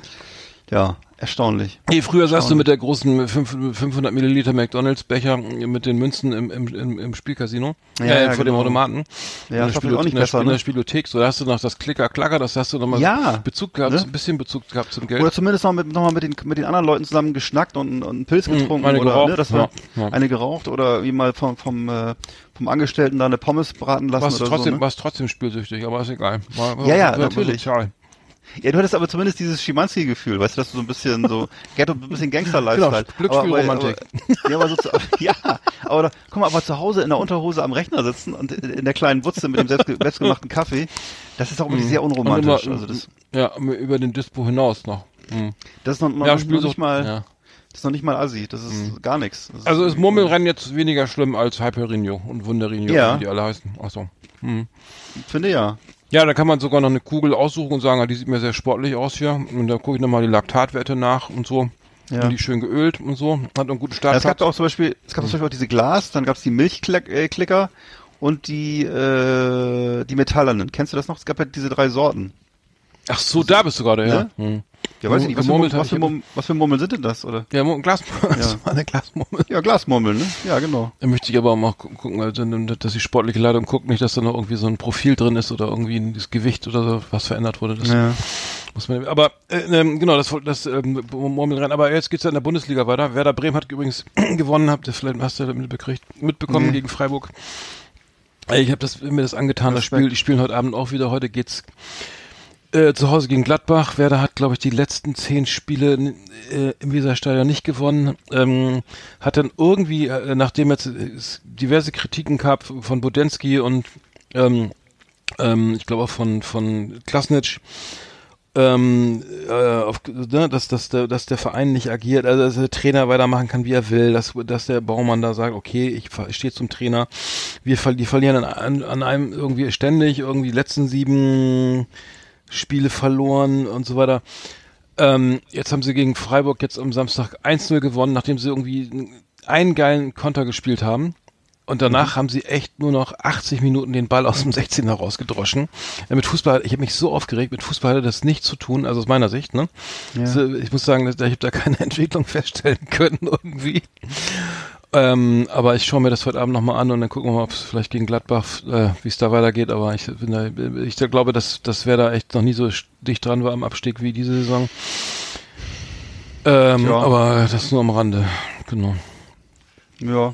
ja erstaunlich. Nee, früher saßt du mit der großen fünf- 500 Milliliter McDonalds Becher mit den Münzen im, im, im, im Spielcasino, Ja, äh, ja, vor dem genau. Automaten. Ja, in das war vielleicht auch nicht in der, besser, in der ne? Spielothek. So, da hast du noch das Klicker-Klacker, das hast du nochmal Ja, Bezug gehabt, ne? ein bisschen Bezug gehabt zum Geld. Oder zumindest noch mit, noch mal mit, den, mit den anderen Leuten zusammen geschnackt und, und einen Pilz Mhm, getrunken eine oder geraucht, ne, das war ja, ja. eine geraucht oder wie mal vom, vom, äh, vom Angestellten da eine Pommes braten lassen warst oder trotzdem, so. Ne? warst trotzdem spielsüchtig, aber ist egal. War, Ja, ja, war natürlich. sozial. Ja, du hattest aber zumindest dieses Schimanski-Gefühl, weißt du, dass du so ein bisschen so Ghetto, ein bisschen Gangster-Lifestyle. Genau, Glücksspielromantik. Aber, aber, ja, aber so zu, ja, aber da, guck mal, aber zu Hause in der Unterhose am Rechner sitzen und in der kleinen Butze mit dem selbst, selbstgemachten Kaffee, das ist auch irgendwie sehr unromantisch. Mhm. Immer, also das, ja, über den Dispo hinaus noch. Mhm. das ist noch, noch, Ja, noch Spielsucht, nicht mal, ja. das ist noch nicht mal Assi, das ist gar nichts. Das Also ist Murmelrennen jetzt weniger schlimm als Hyperinho und Wunderinho, Ja. wie die alle heißen. Achso. finde ja. Ja, da kann man sogar noch eine Kugel aussuchen und sagen, ah, die sieht mir sehr sportlich aus hier. Und da gucke ich nochmal die Laktatwerte nach und so. Ja. Und die schön geölt und so. Hat einen guten Ja, Start. es gab auch zum Beispiel, es gab zum Beispiel auch diese Glas, dann gab es die Milchklicker und die, äh, die metallernen. Kennst du das noch? Es gab ja diese drei Sorten. Ach so, da bist du gerade, ja. Ne? Hm. Ja, weiß ich nicht, was für, Murmeln, hab was, für Murmeln, was für Murmeln sind denn das, oder? Ja, Mu- Glas, das war eine Glasmurmel. Ja, Glasmurmeln, ne? Ja, genau. Da möchte ich aber auch mal gu- gucken, also, dass die sportliche Leitung guckt, nicht, dass da noch irgendwie so ein Profil drin ist oder irgendwie das Gewicht oder so, was verändert wurde. Das Ja. muss man, aber äh, ähm, genau, das, das ähm, Murmelrennen. Aber jetzt geht's ja in der Bundesliga weiter. Werder Bremen hat übrigens gewonnen, habt ihr vielleicht hast du mitbekriegt, mitbekommen Nee. gegen Freiburg. Äh, Ich habe das, mir das angetan, das Respekt. Spiel. Die spielen heute Abend auch wieder. Heute geht's äh, zu Hause gegen Gladbach. Werder hat, glaube ich, die letzten zehn Spiele äh, im Weserstadion nicht gewonnen. Ähm, hat dann irgendwie, äh, nachdem jetzt äh, diverse Kritiken gab von Budensky und ähm, ähm, ich glaube auch von von Klasnitsch, ähm, äh, auf, ne, dass, dass, der, dass der Verein nicht agiert, also dass der Trainer weitermachen kann, wie er will, dass, dass der Baumann da sagt, okay, ich, stehe zum Trainer, wir die verlieren an, an einem irgendwie ständig, irgendwie die letzten sieben Spiele verloren und so weiter. Ähm, jetzt haben sie gegen Freiburg jetzt am Samstag 1-0 gewonnen, nachdem sie irgendwie einen geilen Konter gespielt haben. Und danach haben sie echt nur noch 80 Minuten den Ball aus dem 16er rausgedroschen. Ja, mit Fußball, ich habe mich so aufgeregt, mit Fußball hatte das nichts zu tun, also aus meiner Sicht, ne? So, ich muss sagen, ich habe da keine Entwicklung feststellen können irgendwie. Ähm, aber ich schaue mir das heute Abend nochmal an und dann gucken wir mal, ob es vielleicht gegen Gladbach, äh, wie es da weitergeht. Aber ich da, ich glaube, dass das wäre da echt noch nie so dicht dran war am Abstieg wie diese Saison. Ähm, Ja. Aber das nur am Rande, genau. Ja.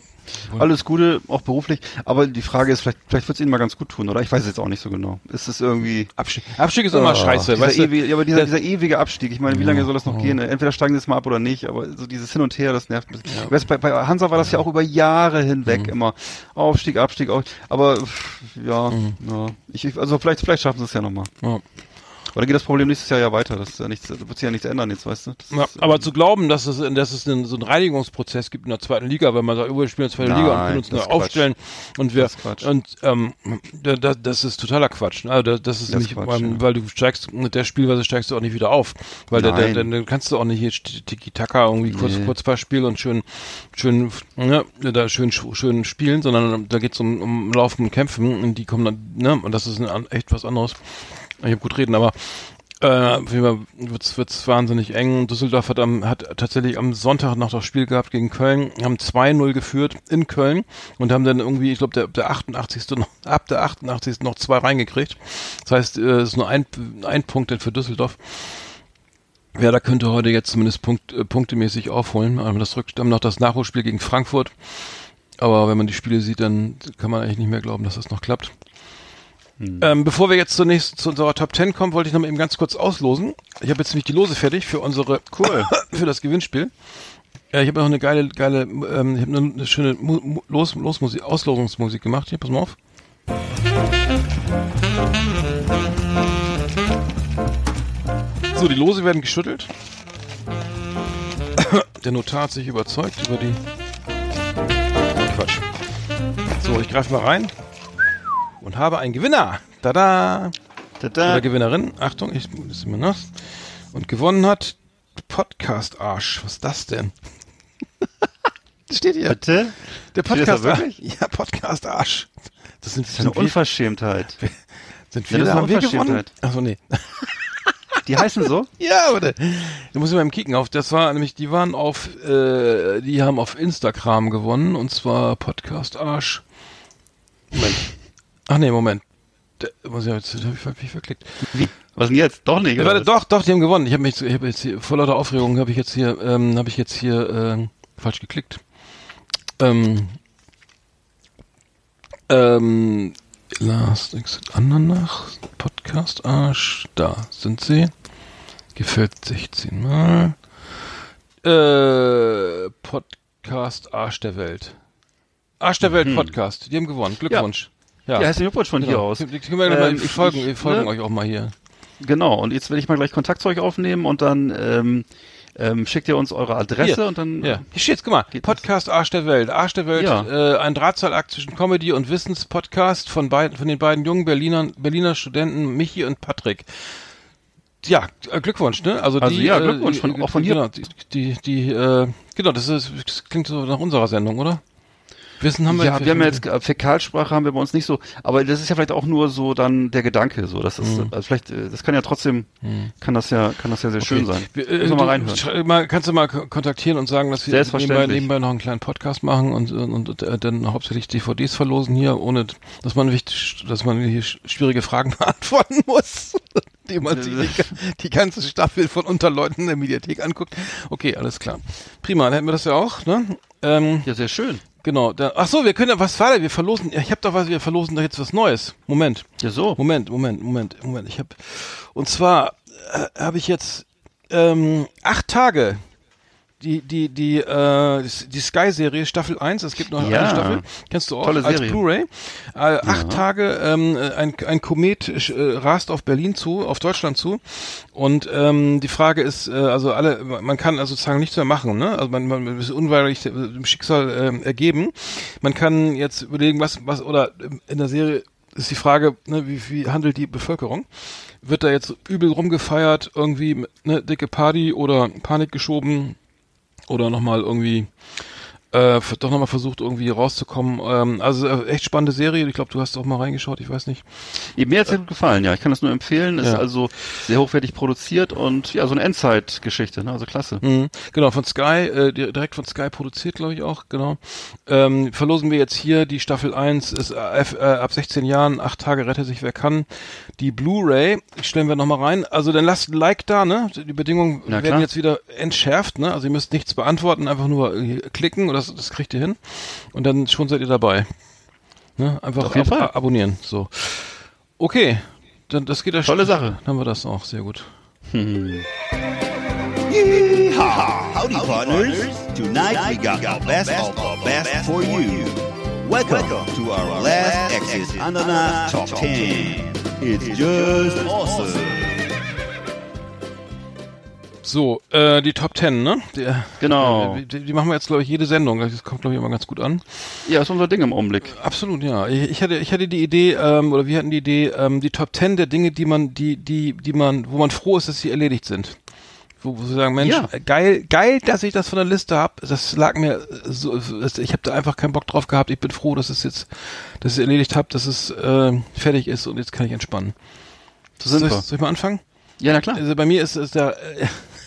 Alles Gute, auch beruflich. Aber die Frage ist, vielleicht, vielleicht wird es Ihnen mal ganz gut tun, oder? Ich weiß es jetzt auch nicht so genau. Ist es irgendwie. Abstieg, Abstieg ist immer Ah, scheiße, dieser weißt du? ewige, ja, aber dieser, dieser ewige Abstieg, ich meine, wie lange soll das noch gehen? Entweder steigen sie jetzt mal ab oder nicht, aber so dieses Hin und Her, das nervt ein bisschen. Ich weiß, bei, bei Hansa war das ja auch über Jahre hinweg immer Aufstieg, Abstieg, auf, aber pff, ja, ja. Ich, ich- also vielleicht, vielleicht schaffen sie es ja nochmal. Ja. Oder geht das Problem nächstes Jahr ja weiter? Das ist ja nichts, da wird sich ja nichts ändern jetzt, weißt du? Das Ja, ist, aber zu glauben, dass es, dass es einen, so einen Reinigungsprozess gibt in der zweiten Liga, wenn man sagt, oh, wir spielen in der zweiten Liga und können uns das neu aufstellen und wir Das und ähm, da, da, das ist totaler Quatsch. Also das, das ist Das nicht, Quatsch, ähm, ja. weil du steigst mit der Spielweise steigst du auch nicht wieder auf, weil der, der, Nein. der, dann kannst du auch nicht hier Tiki Taka irgendwie kurz Nee. kurz paar Spiel und schön schön ne, da schön schön spielen, sondern da geht's um, um Laufen und Kämpfen und die kommen dann ne und das ist ein, echt was anderes. Ich habe gut reden, aber äh, wird's, wird's wahnsinnig eng. Düsseldorf hat, am, hat tatsächlich am Sonntag noch das Spiel gehabt gegen Köln, haben 2-0 geführt in Köln und haben dann irgendwie, ich glaube, der, der 88. noch, ab der 88. noch zwei reingekriegt. Das heißt, äh, es ist nur ein, ein Punkt denn für Düsseldorf. Werder könnte heute jetzt zumindest Punkt, äh, punktemäßig aufholen. Aber das rückt, haben noch das Nachholspiel gegen Frankfurt. Aber wenn man die Spiele sieht, dann kann man eigentlich nicht mehr glauben, dass das noch klappt. Ähm, bevor wir jetzt zunächst zu unserer Top 10 kommen, wollte ich noch mal eben ganz kurz auslosen. Ich habe jetzt nämlich die Lose fertig für unsere Cool. für das Gewinnspiel. Ja, ich habe noch eine geile, geile, ähm, ich habe eine, eine schöne Mu Los Losmusik, Auslosungsmusik gemacht. Hier, pass mal auf. So, die Lose werden geschüttelt. Der Notar hat sich überzeugt über die. Quatsch. So, ich greife mal rein und habe einen Gewinner. Tada! Tada. Oder Gewinnerin. Achtung, ich das ist immer nass. Und gewonnen hat Podcast Arsch. Was ist das denn? Steht hier. Bitte? Der Podcast da wirklich? Ja, Podcast Arsch. Das sind, Das ist eine Unverschämtheit. sind Ja, wir, das ist haben eine wir gewonnen? Unverschämtheit. Achso, nee. Die heißen so? Ja, warte. Da muss ich mal eben kicken auf. Das war nämlich, die waren auf, äh, die haben auf Instagram gewonnen und zwar Podcast Arsch. Moment. Ach nee, Moment. Der, muss ich jetzt, hab ich, hab ich verklickt. Wie? Was denn jetzt? Doch nicht. Warte, doch, doch, die haben gewonnen. Ich habe mich, ich habe jetzt hier, vor lauter Aufregung habe ich jetzt hier, ähm, habe ich jetzt hier ähm, falsch geklickt. Ähm, ähm, Last Exit Andernach, Podcast Arsch, da sind sie. Gefällt 16 Mal. Äh, Podcast Arsch der Welt. Arsch der Welt Podcast, die haben gewonnen. Glückwunsch. Ja, Ja, herzlichen Glückwunsch von hier genau. aus. Die, die können wir Ähm, ich- folgen, ich- wir folgen ne? euch auch mal hier. Genau, und jetzt werde ich mal gleich Kontakt zu euch aufnehmen und dann ähm, ähm, schickt ihr uns eure Adresse Hier. und dann Ja, hier steht's, guck mal. Geht das? Podcast Arsch der Welt. Arsch der Welt, Ja. äh, ein Drahtseilakt zwischen Comedy und Wissenspodcast von beiden, von den beiden jungen Berlinern, Berliner Studenten Michi und Patrick. Ja, äh, Glückwunsch, ne? Also, Also die, ja, äh, Glückwunsch von- auch von hier. Genau, die, die, die äh, genau, das ist, das klingt so nach unserer Sendung, oder? Wissen haben wir ja, wir haben ja jetzt äh, Fäkalsprache haben wir bei uns nicht so, aber das ist ja vielleicht auch nur so dann der Gedanke so, das ist also vielleicht äh, das kann ja trotzdem kann das ja kann das ja sehr schön sein. Wir, äh, mal reinhören. mal, kannst du mal ko- kontaktieren und sagen, dass wir nebenbei, nebenbei noch einen kleinen Podcast machen und, und, und äh, dann hauptsächlich DVDs verlosen hier, ohne dass man wichtig, dass man hier sch- schwierige Fragen beantworten muss, die man sich die, die ganze Staffel von Unterleuten in der Mediathek anguckt. Okay, alles klar. Prima, dann hätten wir das ja auch, ne? Ähm, Ja, sehr schön. Genau. Da, ach so, wir können ja, was war da? Wir verlosen, ich habe doch was, wir verlosen doch jetzt was Neues. Moment. Ja, so. Moment, Moment, Moment, Moment. Ich habe und zwar äh, habe ich jetzt ähm, acht Tage die die die äh, die Sky-Serie Staffel 1. Es gibt noch Ja. eine Staffel. Kennst du auch Tolle als. Blu-ray. Äh, acht Tage ähm, ein ein Komet äh, rast auf Berlin zu, auf Deutschland zu. Und ähm, die Frage ist, äh, also alle, man kann also sozusagen nichts mehr machen, ne? Also man, man ist unweigerlich dem Schicksal ähm, ergeben. Man kann jetzt überlegen, was was oder in der Serie ist die Frage, ne, wie, wie handelt die Bevölkerung? Wird da jetzt übel rumgefeiert, irgendwie eine dicke Party oder Panik geschoben oder nochmal irgendwie äh, doch nochmal versucht irgendwie rauszukommen. Ähm, also äh, echt spannende Serie. Ich glaube, du hast auch mal reingeschaut, ich weiß nicht. Mir hat's sehr gut gefallen, ja. Ich kann das nur empfehlen. Ist Ja. also sehr hochwertig produziert und ja, so eine Endzeitgeschichte, ne? Also klasse. Mhm. Genau, von Sky, äh, di- direkt von Sky produziert, glaube ich auch, genau. Ähm, verlosen wir jetzt hier die Staffel 1, ist äh, äh, ab 16 Jahren, acht Tage rette sich wer kann. Die Blu-ray stellen wir nochmal rein. Also dann lasst ein Like da, ne? Die Bedingungen werden jetzt wieder entschärft, ne? Also ihr müsst nichts beantworten, einfach nur äh, klicken und das, das kriegt ihr hin. Und dann schon seid ihr dabei. Ne? Einfach Auf jeden ab Fall. abonnieren. So. Okay. Dann, das geht ja Tolle schon- Sache. Dann haben wir das auch, sehr gut. Howdy, partners. Tonight we got the best of the best for you. Welcome to our last Exit Ananas Top 10. It's just awesome. So, äh, die Top 10, ne? Genau. äh, Die, die machen wir jetzt, glaube ich, jede Sendung. Das kommt, glaube ich, immer ganz gut an. Ja, ist unser Ding im Augenblick. Absolut, ja. Ich, ich hatte, ich hatte die Idee, ähm, oder wir hatten die Idee, ähm, die Top 10 der Dinge, die man, die, die, die man, wo man froh ist, dass sie erledigt sind. Wo, wo sie sagen, Mensch, Ja. äh, geil, geil, dass ich das von der Liste hab. Das lag mir so, ich habe da einfach keinen Bock drauf gehabt. Ich bin froh, dass es jetzt, dass ich es erledigt habe, dass es äh, fertig ist und jetzt kann ich entspannen. So sind soll, wir. ich, soll ich mal anfangen? Ja, na klar. Also bei mir ist es der.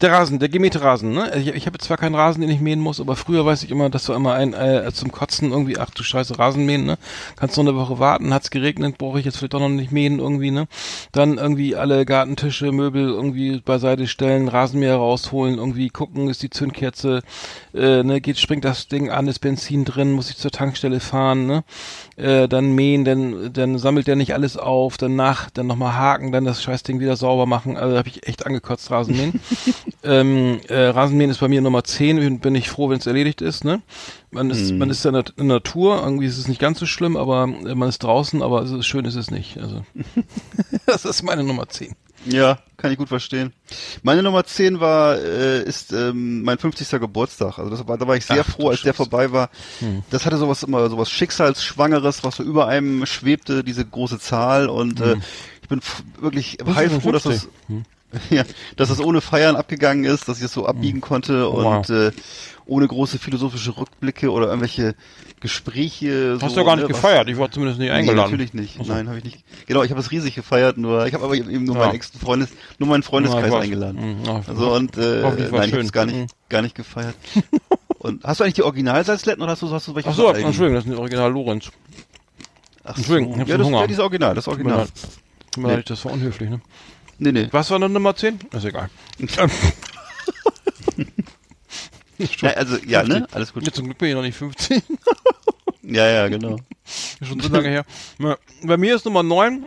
Der Rasen, der gemähte Rasen, ne? Ich, ich habe zwar keinen Rasen, den ich mähen muss, aber früher weiß ich immer, dass du immer ein äh, zum Kotzen irgendwie, ach du Scheiße, Rasen mähen, ne? Kannst noch eine Woche warten, hat's geregnet, brauche ich jetzt vielleicht doch noch nicht mähen irgendwie, ne? Dann irgendwie alle Gartentische, Möbel irgendwie beiseite stellen, Rasenmäher rausholen, irgendwie gucken, ist die Zündkerze, äh, ne, geht, springt das Ding an, ist Benzin drin, muss ich zur Tankstelle fahren, ne? Äh, dann mähen, dann, dann sammelt der nicht alles auf, dann nach, dann nochmal haken, dann das Scheißding wieder sauber machen. Also da habe ich echt angekotzt, Rasenmähen. ähm, äh, Rasenmähen ist bei mir Nummer 10, bin, bin ich froh, wenn es erledigt ist, ne? Man ist, man ist in der, in der Natur, irgendwie ist es nicht ganz so schlimm, aber äh, man ist draußen, aber es ist, schön ist es nicht. Also das ist meine Nummer 10. Ja, kann ich gut verstehen. Meine Nummer 10 war, äh, ist ähm, mein 50. Geburtstag. Also das war, da war ich sehr Ach, froh, als der Scheiße. vorbei war. Das hatte sowas immer, sowas Schicksalsschwangeres, was so über einem schwebte, diese große Zahl. Und äh, ich bin wirklich heilfroh, dass das, ja, dass das ohne Feiern abgegangen ist, dass ich es so abbiegen konnte Oh, wow. und äh, ohne große philosophische Rückblicke oder irgendwelche Gespräche. Hast so, du gar nicht ne, was- gefeiert, ich war zumindest nicht Nee, eingeladen. natürlich nicht. Nein, habe ich nicht. Genau, ich habe es riesig gefeiert, nur ich habe aber eben nur Ja. meinen engsten Freundes, nur meinen Freundeskreis Ja, ich eingeladen. Mhm, ja, Also und äh, nein, ich habe es gar nicht, Mhm. gar nicht gefeiert. und hast du eigentlich die Originalsalzletten oder hast du hast du welche Ach so? Entschuldigung, das ist ein Original Lorenz. Ach Entschuldigung, ich so. hab ja, das, Hunger. ja, dieses Original, das Original. Tut mir Nee. leid, das war unhöflich, ne? Nee, nee. Was war denn Nummer 10? Ist egal. Ja, also ja, ne? Alles gut. Ja, zum Glück bin ich noch nicht 15. Ja, ja, genau. Schon so lange her. Bei mir ist Nummer 9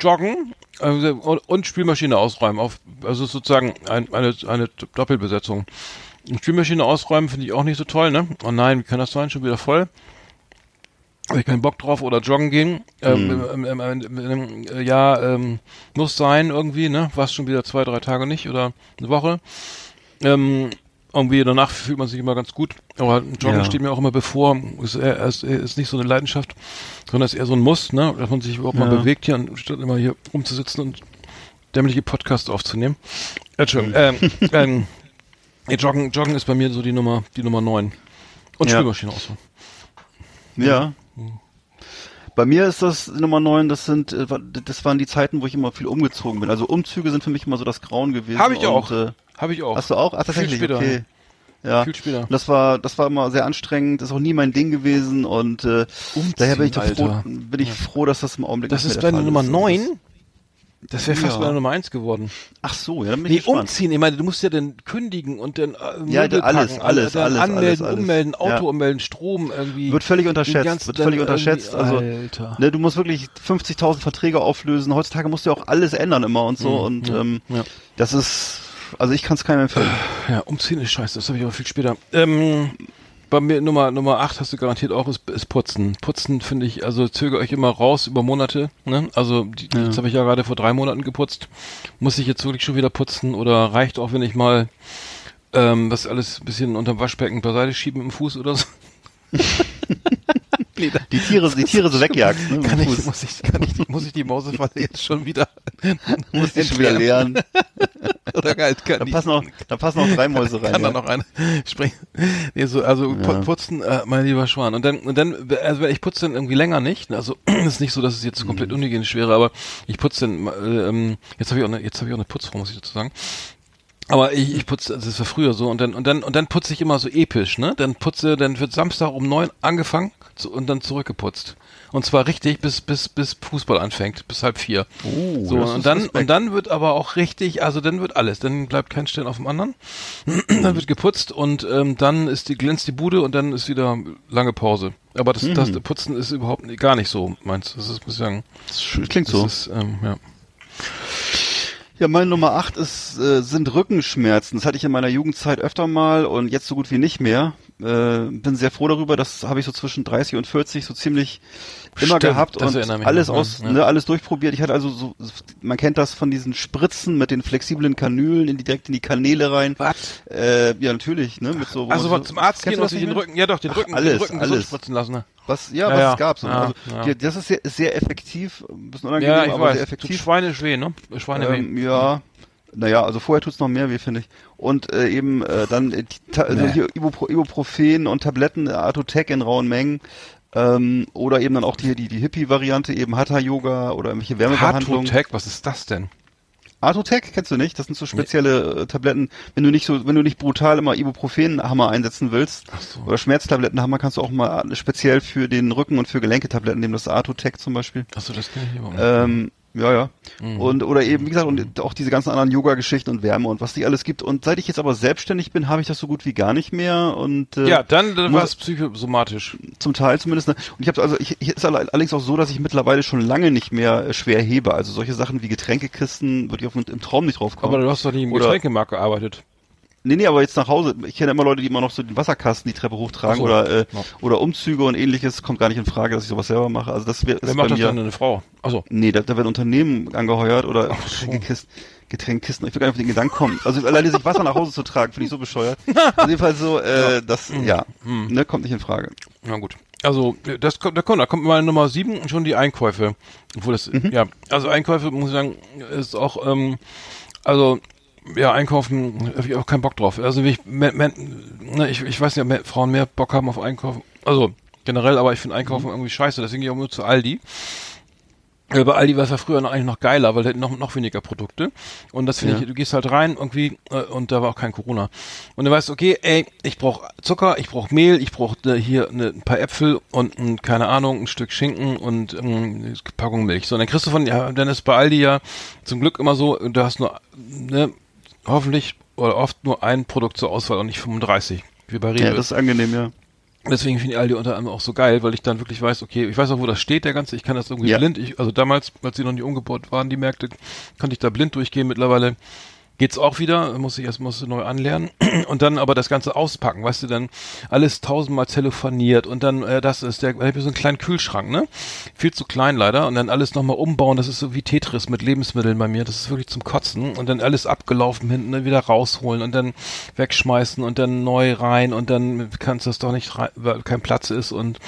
Joggen also, und- Spielmaschine ausräumen. Auf, also sozusagen ein, eine, eine Doppelbesetzung. Spielmaschine ausräumen finde ich auch nicht so toll, ne? Oh nein, wie kann das sein? Schon wieder voll. Habe ich keinen Bock drauf oder joggen gehen. Ähm, ähm, ähm, äh, ja, ähm, muss sein irgendwie, ne? Was schon wieder zwei, drei Tage nicht oder eine Woche. Ähm, irgendwie danach fühlt man sich immer ganz gut. Aber Joggen Ja. steht mir auch immer bevor. Ist, eher- ist, ist nicht so eine Leidenschaft, sondern ist eher so ein Muss, ne? Dass man sich überhaupt mal Ja. bewegt hier, anstatt immer hier rumzusitzen und dämliche Podcasts aufzunehmen. Äh, Entschuldigung. Ähm, ähm, Joggen, Joggen ist bei mir so die Nummer, die Nummer 9. Und Ja. Spülmaschine auch so. Ja. Bei mir ist das Nummer 9, das sind, äh, das waren die Zeiten, wo ich immer viel umgezogen bin. Also Umzüge sind für mich immer so das Grauen gewesen. Habe ich auch. Äh, Habe ich auch. hast du auch? Ach, Viel tatsächlich, später, okay. Ja. Viel später. Und das war, das war immer sehr anstrengend, das ist auch nie mein Ding gewesen und äh, daher bin ich, froh, bin ich froh, dass das im Augenblick Das ist deine Nummer ist. 9? Das wäre fast Ja. meine Nummer 1 geworden. Ach so, ja, dann bin Nee, ich gespannt. umziehen. Ich meine, du musst ja dann kündigen und dann äh, Ja, alles, packen, alles, dann alles, anmelden, alles, alles. ummelden, Auto Ja. ummelden, Strom irgendwie. Wird völlig unterschätzt, wird völlig unterschätzt. Also, Alter. ne, du musst wirklich 50.000 Verträge auflösen. Heutzutage musst du ja auch alles ändern immer und so. und ähm, Mhm. ja. das ist, also ich kann es keinem empfehlen. Ja, umziehen ist scheiße, das habe ich aber viel später. Ähm, bei mir Nummer Nummer 8 hast du garantiert auch, ist, ist Putzen. Putzen finde ich, also zögere euch immer raus über Monate. Ne? Also die, Ja. jetzt habe ich ja gerade vor drei Monaten geputzt. Muss ich jetzt wirklich schon wieder putzen oder reicht auch, wenn ich mal ähm, das alles ein bisschen unterm Waschbecken beiseite schieben im Fuß oder so? nee, da Die Tiere, die Tiere so wegjagst, ne, kann ich, muss ich, kann ich, muss ich die Mausefalle jetzt schon wieder, Musst die schon wieder leeren. Oder halt kann Da passen auch, da passen auch drei Mäuse rein. kann da ja. noch eine springen. Nee, so, also Ja. putzen, äh, mein lieber Schwan. Und dann, und dann, also ich putze dann irgendwie länger nicht. Also es ist nicht so, dass es jetzt komplett Mhm. unhygienisch wäre, aber ich putze dann, äh, ähm, jetzt habe ich auch eine, jetzt habe ich auch eine Putzfrau, muss ich dazu sagen. Aber ich, ich putze, also das war früher so und dann und dann und dann putze ich immer so episch, ne? Dann putze, dann wird Samstag um neun angefangen und dann zurückgeputzt. Und zwar richtig bis bis bis Fußball anfängt, bis halb vier. Oh, so das und dann Respekt. und dann wird aber auch richtig, also dann wird alles, dann bleibt kein Stern auf dem anderen. dann wird geputzt und ähm, dann ist die glänzt die Bude und dann ist wieder lange Pause. Aber das, das Mhm. Putzen ist überhaupt gar nicht so, meinst du? Das ist muss ich sagen. Das klingt Das so. ist ähm, ja. Ja, meine Nummer 8 ist, äh, sind Rückenschmerzen. Das hatte ich in meiner Jugendzeit öfter mal und jetzt so gut wie nicht mehr. Äh, bin sehr froh darüber, das habe ich so zwischen 30 und 40 so ziemlich immer Stimmt, gehabt das und alles noch, aus, ja. ne, alles durchprobiert. Ich hatte also so, man kennt das von diesen Spritzen mit den flexiblen Kanülen in die, direkt in die Kanäle rein. Was? Äh, ja, natürlich, ne, mit so. Also so- zum Arzt gehen und sich nicht den? Rücken, ja doch, den Ach, Rücken, alles, den Rücken alles. spritzen lassen. Ne? Was, ja, Ja, was ja. es gab. So. Ja, also, ja. die- Das ist sehr, sehr effektiv, ein bisschen unangenehm, Ja, ich aber weiß. sehr effektiv. Schweinisch weh, ne? Schweineweh. Ähm, ja, naja, also vorher tut's noch mehr weh, finde ich. Und äh, eben äh, dann äh, also Nee. hier Ibupro Ibuprofen und Tabletten, äh, Atotec in rauen Mengen. Ähm, oder eben dann auch die, die, die Hippie-Variante, eben Hatha-Yoga oder irgendwelche Wärmebehandlungen. Hartotec, was ist das denn? Artotec, kennst du nicht? Das sind so spezielle äh, Tabletten, wenn du nicht so, wenn du nicht brutal immer Ibuprofen-Hammer einsetzen willst so. oder Schmerztablettenhammer, kannst du auch mal speziell für den Rücken und für Gelenketabletten nehmen, das Artotec zum Beispiel. Achso, das kenne ich immer. Ähm, ja, ja. Mhm. Und oder eben, wie gesagt, und auch diese ganzen anderen Yoga-Geschichten und Wärme und was die alles gibt. Und seit ich jetzt aber selbstständig bin, habe ich das so gut wie gar nicht mehr. Und äh, ja, dann, muss- war es psychosomatisch. zum Teil zumindest. Ne? Und ich habe also, ich, ich ist alle- allerdings auch so, dass ich mittlerweile schon lange nicht mehr äh, schwer hebe. Also solche Sachen wie Getränkekisten würde ich auf, im Traum nicht drauf kommen. Aber du hast doch nicht im Getränkemarkt gearbeitet. Nee, nee, aber jetzt nach Hause. Ich kenne immer Leute, die immer noch so den Wasserkasten die Treppe hochtragen so. oder äh, Ja. oder Umzüge und ähnliches. Kommt gar nicht in Frage, dass ich sowas selber mache. Also das wäre Wer macht bei das mir. dann? Eine Frau? Achso. Nee, da, da werden Unternehmen angeheuert oder Ach so. Getränkekisten. Getränkekisten. Ich will gar nicht auf den Gedanken kommen. Also alleine sich Wasser nach Hause zu tragen, finde ich so bescheuert. Auf jeden Fall so, äh, das, Mhm. ja, ne, kommt nicht in Frage. Na gut. Also, das kommt, da kommt, da kommt mal Nummer sieben und schon die Einkäufe. Obwohl das, Mhm. ja, also Einkäufe, muss ich sagen, ist auch, ähm, also, ja, einkaufen, habe ich auch keinen Bock drauf. Also, wie ich, mehr, mehr, ne, ich, ich weiß nicht, ob mehr, Frauen mehr Bock haben auf Einkaufen. Also, generell, aber ich finde Einkaufen irgendwie scheiße, deswegen gehe ich auch nur zu Aldi. Äh, Bei Aldi war es ja früher noch eigentlich noch geiler, weil da hätten noch, noch weniger Produkte. Und das finde Ja. ich, du gehst halt rein irgendwie äh, und da war auch kein Corona. Und du weißt, okay, ey, ich brauche Zucker, ich brauche Mehl, ich brauche äh, hier ne, ein paar Äpfel und ein, keine Ahnung, ein Stück Schinken und ähm, eine Packung Milch. So, und dann kriegst du von, ja, dann ist bei Aldi ja zum Glück immer so, du hast nur, ne, hoffentlich oder oft nur ein Produkt zur Auswahl und nicht 35. Wie bei Rewe. Ja, das ist angenehm, ja. Deswegen finde ich Aldi unter anderem auch so geil, weil ich dann wirklich weiß, okay, ich weiß auch, wo das steht, der ganze, ich kann das irgendwie Ja. blind, ich, also damals, als sie noch nicht umgebaut waren, die Märkte, konnte ich da blind durchgehen, mittlerweile geht's auch wieder, muss ich erst muss neu anlernen. Und dann aber das Ganze auspacken, weißt du, dann alles tausendmal telefoniert und dann, äh, das ist der, ich so einen kleinen Kühlschrank, ne, viel zu klein leider. Und dann alles nochmal umbauen, das ist so wie Tetris mit Lebensmitteln bei mir, das ist wirklich zum Kotzen. Und dann alles abgelaufen hinten, dann wieder rausholen und dann wegschmeißen und dann neu rein und dann kannst du das doch nicht rein, weil kein Platz ist und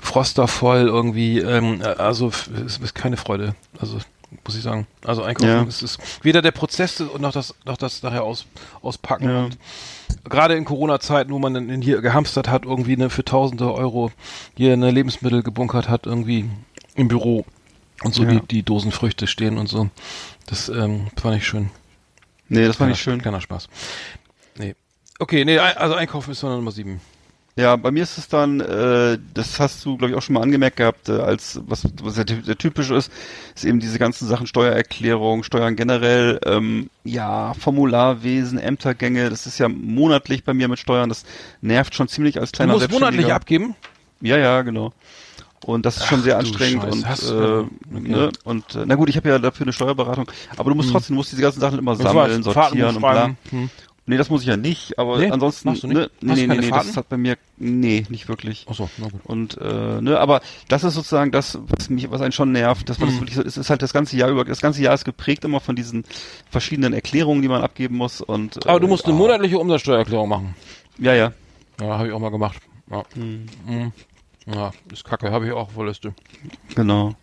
Froster voll irgendwie, ähm, also es ist keine Freude, also muss ich sagen. Also einkaufen Ja. ist es weder der Prozess und noch das, noch das nachher aus, auspacken. Ja. Und gerade in Corona-Zeiten, wo man dann hier gehamstert hat, irgendwie ne, für tausende Euro hier eine Lebensmittel gebunkert hat, irgendwie im Büro und so Ja. die, die Dosen Früchte stehen und so. Das ähm, fand ich schön. Nee, das fand ich schön. Kleiner Spaß. Nee. Okay, nee, also einkaufen ist dann Nummer sieben. Ja, bei mir ist es dann, äh, das hast du, glaube ich, auch schon mal angemerkt gehabt, äh, als was, was sehr, sehr typisch ist, ist eben diese ganzen Sachen Steuererklärung, Steuern generell, ähm, ja, Formularwesen, Ämtergänge, das ist ja monatlich bei mir mit Steuern, das nervt schon ziemlich als Du kleiner musst monatlich abgeben. Ja, ja, genau. Und das ist schon Ach, sehr du anstrengend und äh, du- okay. ne, und äh, na gut, ich habe ja dafür eine Steuerberatung, aber du musst trotzdem, du musst diese ganzen Sachen immer sammeln, sortieren und bla. Hm. Nee, das muss ich ja nicht, aber Nee? ansonsten, Machst du nicht? ne, nee, du nee, nee, Fahrten? das hat bei mir, nee, nicht wirklich. Achso, na gut. Und äh, ne, aber das ist sozusagen das, was mich, was einen schon nervt, dass man Mhm. das wirklich so, es ist halt das ganze Jahr über, das ganze Jahr ist geprägt immer von diesen verschiedenen Erklärungen, die man abgeben muss und. Aber du äh, musst eine ah, monatliche Umsatzsteuererklärung machen. Ja, ja. Ja, habe ich auch mal gemacht. Ja. Mhm. Ja, ist kacke, habe ich auch Liste. Genau.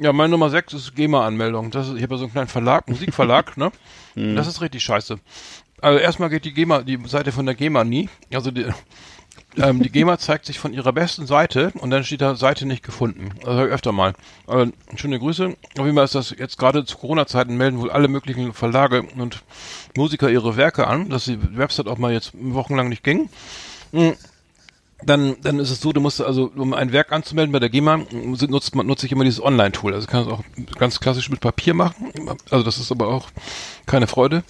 Ja, meine Nummer 6 ist GEMA-Anmeldung. Das ist, ich habe ja so einen kleinen Verlag, Musikverlag, ne? Mhm. Das ist richtig scheiße. Also erstmal geht die GEMA, die Seite von der GEMA nie. Also die, ähm, die GEMA zeigt sich von ihrer besten Seite und dann steht da Seite nicht gefunden. Also öfter mal. Also, schöne Grüße. Auf jeden Fall ist das jetzt gerade zu Corona-Zeiten melden wohl alle möglichen Verlage und Musiker ihre Werke an, dass die Website auch mal jetzt wochenlang nicht ging. Mhm. Dann, dann ist es so, du musst also, um ein Werk anzumelden bei der GEMA, nutzt nutze ich immer dieses Online-Tool. Also kann es auch ganz klassisch mit Papier machen. Also das ist aber auch keine Freude.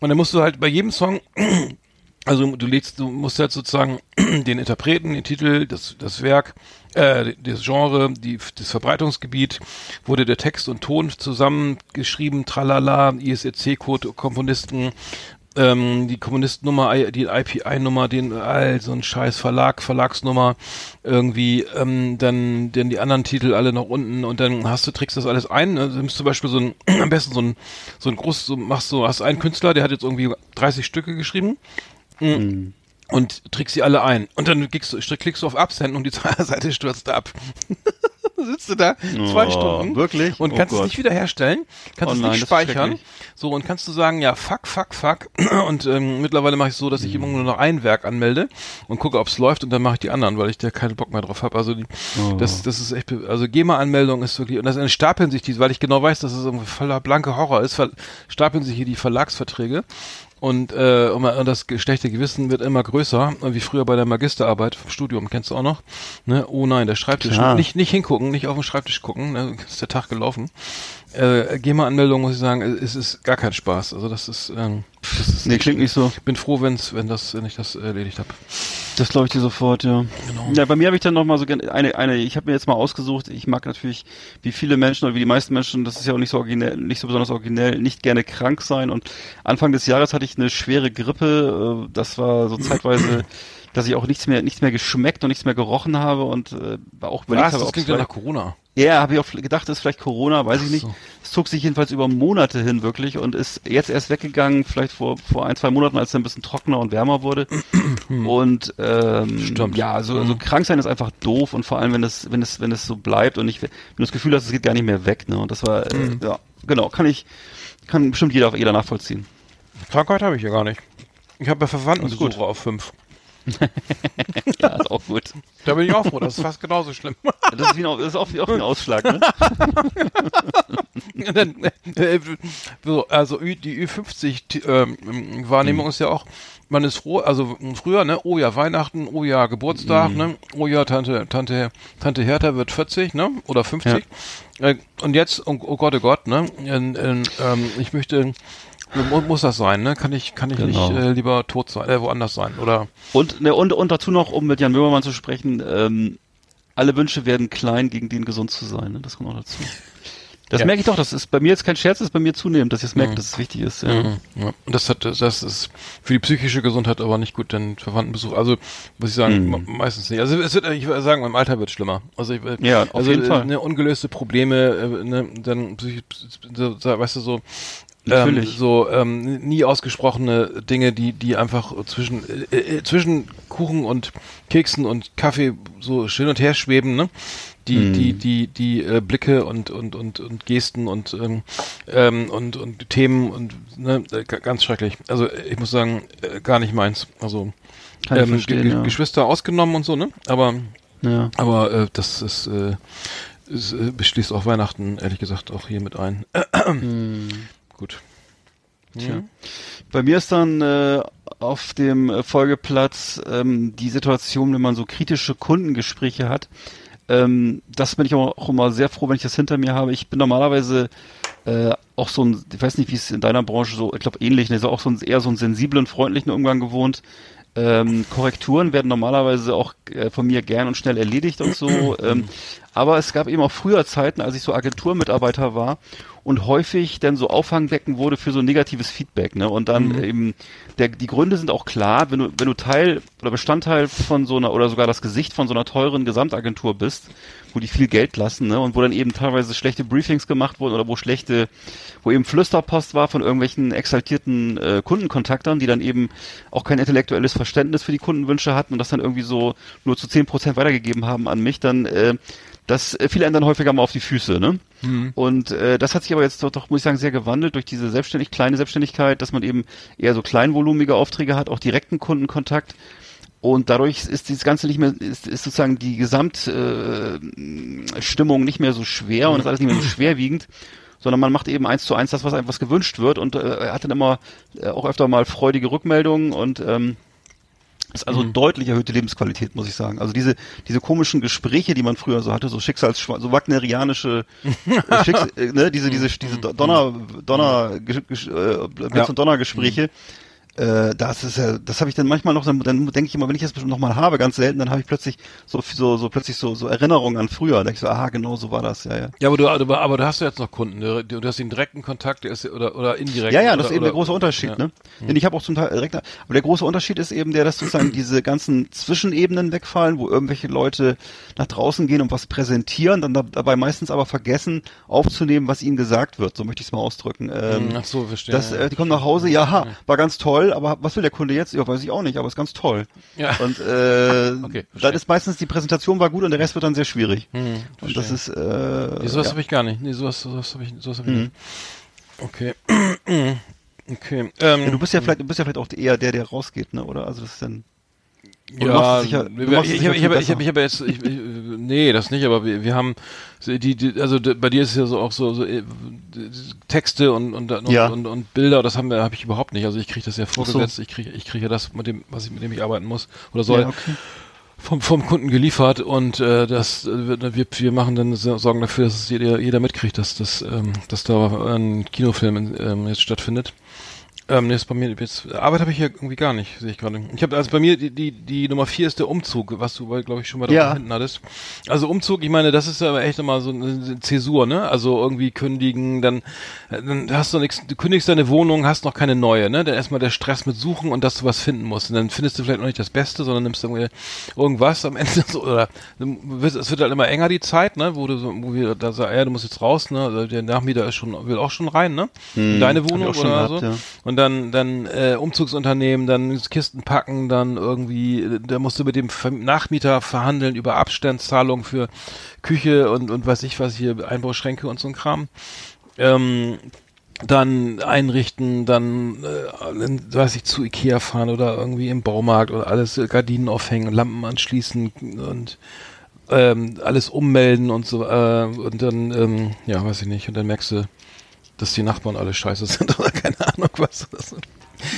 Und dann musst du halt bei jedem Song, also du legst, du musst halt sozusagen den Interpreten, den Titel, das, das Werk, äh, das Genre, die, das Verbreitungsgebiet, wurde der Text und Ton zusammengeschrieben, tralala, ISRC-Code, Komponisten, ähm, die Kommunistennummer, die IPI-Nummer, den all so ein scheiß Verlag, Verlagsnummer, irgendwie, ähm, dann, dann die anderen Titel alle nach unten und dann hast du, trägst das alles ein, also nimmst zum Beispiel so ein, am besten so ein, so ein groß, so machst du, hast einen Künstler, der hat jetzt irgendwie 30 Stücke geschrieben, Mhm. Und trägst sie alle ein. Und dann klickst du, klickst du auf Absenden und die Seite stürzt ab. Sitzt du da zwei Oh, Stunden. wirklich? Und Oh kannst es Gott. nicht wiederherstellen. Kannst Oh es nein, nicht das ist speichern. So, und kannst du sagen, ja, fuck, fuck, fuck. Und ähm, mittlerweile mache ich so, dass ich immer nur noch ein Werk anmelde und gucke, ob es läuft und dann mache ich die anderen, weil ich da keinen Bock mehr drauf habe. Also die, Oh. das, das ist echt, also GEMA-Anmeldung ist wirklich, und das stapeln sich die, weil ich genau weiß, dass es irgendwie voller blanke Horror ist, stapeln sich hier die Verlagsverträge. Und, äh, und das schlechte Gewissen wird immer größer, wie früher bei der Magisterarbeit vom Studium, kennst du auch noch? Ne? Oh nein, der Schreibtisch. Klar. Nicht, nicht hingucken, nicht auf den Schreibtisch gucken, ne? ist der Tag gelaufen. Äh, GEMA-Anmeldung, muss ich sagen, es ist gar kein Spaß. Also das ist, ähm, das ist Nee, klingt nicht so. Ich bin froh, wenn's, wenn das, wenn ich das erledigt habe. Das glaube ich dir sofort, ja. Genau. Ja, bei mir habe ich dann noch mal so gerne eine, eine, ich habe mir jetzt mal ausgesucht, ich mag natürlich, wie viele Menschen oder wie die meisten Menschen, das ist ja auch nicht so originell, nicht so besonders originell, nicht gerne krank sein. Und Anfang des Jahres hatte ich eine schwere Grippe, äh, das war so zeitweise, dass ich auch nichts mehr, nichts mehr geschmeckt und nichts mehr gerochen habe und äh, auch überlegt Was? habe, Das klingt ja nach Corona. ja, habe ich auch gedacht, das ist vielleicht Corona, weiß ich nicht. so. Es zog sich jedenfalls über Monate hin wirklich und ist jetzt erst weggegangen, vielleicht vor, vor ein, zwei Monaten, als es ein bisschen trockener und wärmer wurde. und ähm, Stimmt. ja, also, also krank sein ist einfach doof und vor allem, wenn es, wenn es, wenn es so bleibt und ich, wenn du das Gefühl hast, es geht gar nicht mehr weg, ne? Und das war, äh, ja, genau, kann ich, kann bestimmt jeder, jeder nachvollziehen. Krankheit habe ich ja gar nicht. Ich habe ja. Verwandtenbesuche auf fünf. Ja, ist auch gut. Da bin ich auch froh, das ist fast genauso schlimm. Das ist, wie ein, das ist auch, wie auch ein Ausschlag, ne? Äh, so, also die Ü50-Wahrnehmung ist ja auch, man ist froh, also früher, ne, oh ja, Weihnachten, oh ja, Geburtstag, ne, oh ja, Tante, Tante, Tante Hertha wird 40, ne, oder 50. Äh, und jetzt, oh, oh Gott, oh Gott, ne, in, in, ähm, ich möchte, muss das sein, ne, kann ich, kann ich Genau. nicht äh, lieber tot sein, äh, woanders sein, oder? Und, ne, und, und dazu noch, um mit Jan Böhmermann zu sprechen, ähm, alle Wünsche werden klein, gegen den gesund zu sein. Ne? Das kommt auch dazu. Das Ja. merke ich doch, das ist bei mir jetzt kein Scherz, das ist bei mir zunehmend, dass ich es merke, dass es wichtig ist. Ja. Ja. Und das hat, das ist für die psychische Gesundheit aber nicht gut, denn Verwandtenbesuch, also muss ich sagen, Mhm. me- meistens nicht. Also es wird, ich würde sagen, im Alter wird schlimmer. Also ich, Ja, auf also, jeden äh, Fall. Ne, ungelöste Probleme, äh, ne, dann, psychisch- weißt du, so, ähm, Natürlich. so ähm, nie ausgesprochene Dinge, die die einfach zwischen äh, äh, zwischen Kuchen und Keksen und Kaffee so hin und her schweben, ne? Die Mhm. die die die äh, Blicke und und und und Gesten und ähm, ähm, und und Themen und ne, äh, ganz schrecklich. Also äh, ich muss sagen, äh, gar nicht meins. Also Kann ähm, verstehen, ja. Geschwister ausgenommen und so, ne? Aber Ja. aber äh, das ist, äh, äh, beschließt auch Weihnachten, ehrlich gesagt, auch hier mit ein. Gut. Tja. Bei mir ist dann äh, auf dem Folgeplatz ähm, die Situation, wenn man so kritische Kundengespräche hat. Ähm, das bin ich auch, auch immer sehr froh, wenn ich das hinter mir habe. Ich bin normalerweise äh, auch so ein, ich weiß nicht, wie es in deiner Branche so, ich glaube ähnlich, ne, so auch so ein, eher so einen sensiblen, freundlichen Umgang gewohnt. Ähm, Korrekturen werden normalerweise auch äh, von mir gern und schnell erledigt und so. ähm, aber es gab eben auch früher Zeiten, als ich so Agenturmitarbeiter war und häufig dann so Auffangbecken wurde für so negatives Feedback. Ne? Und dann eben, der, die Gründe sind auch klar, wenn du, wenn du Teil oder Bestandteil von so einer oder sogar das Gesicht von so einer teuren Gesamtagentur bist, wo die viel Geld lassen, ne? Und wo dann eben teilweise schlechte Briefings gemacht wurden oder wo schlechte, wo eben Flüsterpost war von irgendwelchen exaltierten äh, Kundenkontaktern, die dann eben auch kein intellektuelles Verständnis für die Kundenwünsche hatten und das dann irgendwie so nur zu zehn Prozent weitergegeben haben an mich, dann äh, das fiel einem dann häufiger mal auf die Füße, ne? Und äh, das hat sich aber jetzt doch, doch, muss ich sagen, sehr gewandelt durch diese selbstständig kleine Selbstständigkeit, dass man eben eher so kleinvolumige Aufträge hat, auch direkten Kundenkontakt. Und dadurch ist dieses Ganze nicht mehr, ist, ist sozusagen die Gesamtstimmung äh, nicht mehr so schwer und ist alles nicht mehr so schwerwiegend, sondern man macht eben eins zu eins das, was einem was gewünscht wird und äh, hat dann immer äh, auch öfter mal freudige Rückmeldungen und ähm, ist also deutlich erhöhte Lebensqualität, muss ich sagen. Also diese, diese komischen Gespräche, die man früher so hatte, so Schicksals, so wagnerianische, äh, Schicks, äh, ne, diese, diese, diese Donner, Donner, Gesch- Gesch- äh, Blitz- und Donnergespräche, äh, das ist ja, das habe ich dann manchmal noch, dann, dann denke ich immer, wenn ich das bestimmt noch mal habe, ganz selten, dann habe ich plötzlich so, so, so plötzlich so, so Erinnerungen an früher. Da denke ich so, aha, genau so war das, ja, ja. Ja, aber du, aber, aber du hast ja jetzt noch Kunden. Du, du hast den direkten Kontakt, der ist oder oder indirekt. Ja, ja, oder, das ist eben oder, der große Unterschied, ja. ne? Denn ich habe auch zum Teil direkt, aber der große Unterschied ist eben der, dass sozusagen diese ganzen Zwischenebenen wegfallen, wo irgendwelche Leute nach draußen gehen und was präsentieren, dann da, dabei meistens aber vergessen aufzunehmen, was ihnen gesagt wird. So möchte ich es mal ausdrücken. Ähm, Ach so, verstehe. das, äh, die kommen nach Hause, ja, ha, war ganz toll toll, aber was will der Kunde jetzt? Ja, weiß ich auch nicht, aber ist ganz toll. Ja. Und äh, Okay, dann ist meistens die Präsentation war gut und der Rest wird dann sehr schwierig. Hm, und das ist äh, Nee, sowas ja. habe ich gar nicht. Nee, sowas, sowas habe ich, sowas hab ich Mhm. nicht. Okay. okay. Ähm, ja, du bist ja vielleicht, du bist ja vielleicht auch eher der, der rausgeht, ne? Oder also das ist dann du Ja, sicher- wir- ich sicher habe ich viel hab, ich hab, besser. ich hab jetzt, ich, ich, nee, das nicht, aber wir, wir haben, so die, die, also bei dir ist es ja so auch so, so äh, Texte und und, und, Ja. und, und Bilder, das haben wir, habe ich überhaupt nicht. Also ich kriege das ja vorgesetzt, ich kriege, ich kriege ja das mit dem, was ich mit dem ich arbeiten muss oder soll. ja, okay. vom, vom Kunden geliefert und äh, das äh, wir, wir machen dann so- sorgen dafür, dass es jeder, jeder mitkriegt, dass das ähm, dass da ein Kinofilm in, ähm, jetzt stattfindet. Ähm, ist bei mir jetzt Arbeit habe ich hier irgendwie gar nicht, sehe ich gerade. Ich habe also bei mir die, die die Nummer vier ist der Umzug, was du glaube ich schon mal da Ja. hinten hattest. Also Umzug, ich meine, das ist aber echt immer so eine Zäsur, ne? Also irgendwie kündigen, dann äh, dann hast du nichts, du kündigst deine Wohnung, hast noch keine neue, ne? Dann erstmal der Stress mit suchen und dass du was finden musst. Und dann findest du vielleicht noch nicht das Beste, sondern nimmst irgendwie irgendwas am Ende so oder es wird halt immer enger die Zeit, ne? Wo du so, wo wir da sagen, ja, du musst jetzt raus, ne? Also der Nachmieter ist schon will auch schon rein, ne? In deine Hab ich Wohnung oder gehabt, so. ja. Und dann, dann äh, Umzugsunternehmen, dann Kisten packen, dann irgendwie, da musst du mit dem Nachmieter verhandeln über Abstandszahlung für Küche und, und weiß ich was hier, Einbauschränke und so ein Kram. Ähm, dann einrichten, dann, äh, weiß ich, zu Ikea fahren oder irgendwie im Baumarkt oder alles, äh, Gardinen aufhängen, Lampen anschließen und ähm, alles ummelden und so, äh, und dann, ähm, ja, weiß ich nicht, und dann merkst du, dass die Nachbarn alle scheiße sind oder keine Ahnung was. Das ist.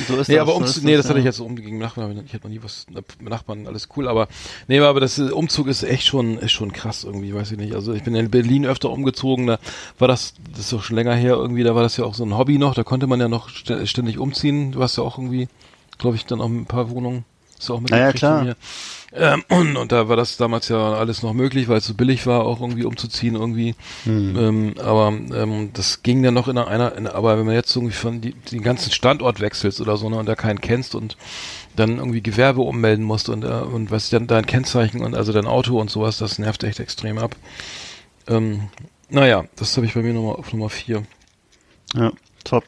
So ist Nee, das, aber so Umzug, ist nee, das ja. hatte ich jetzt so umgegen Nachbarn. Ich hatte noch nie was mit Nachbarn, alles cool, aber nee, aber das äh, Umzug ist echt schon, ist schon krass irgendwie, weiß ich nicht. Also ich bin in Berlin öfter umgezogen, da war das, das ist doch schon länger her irgendwie, da war das ja auch so ein Hobby noch, da konnte man ja noch st- ständig umziehen. Du hast ja auch irgendwie, glaube ich, dann auch ein paar Wohnungen. Ist ja auch mit Ja, ja, klar. Ähm, und, und da war das damals ja alles noch möglich, weil es so billig war, auch irgendwie umzuziehen irgendwie. Hm. Ähm, aber ähm, das ging dann noch in einer, in, aber wenn man jetzt irgendwie von die, den ganzen Standort wechselst oder so, ne, und da keinen kennst und dann irgendwie Gewerbe ummelden musst und, äh, und was dann dein Kennzeichen und also dein Auto und sowas, das nervt echt extrem ab. Ähm, naja, das habe ich bei mir Nummer auf Nummer vier. Ja, top.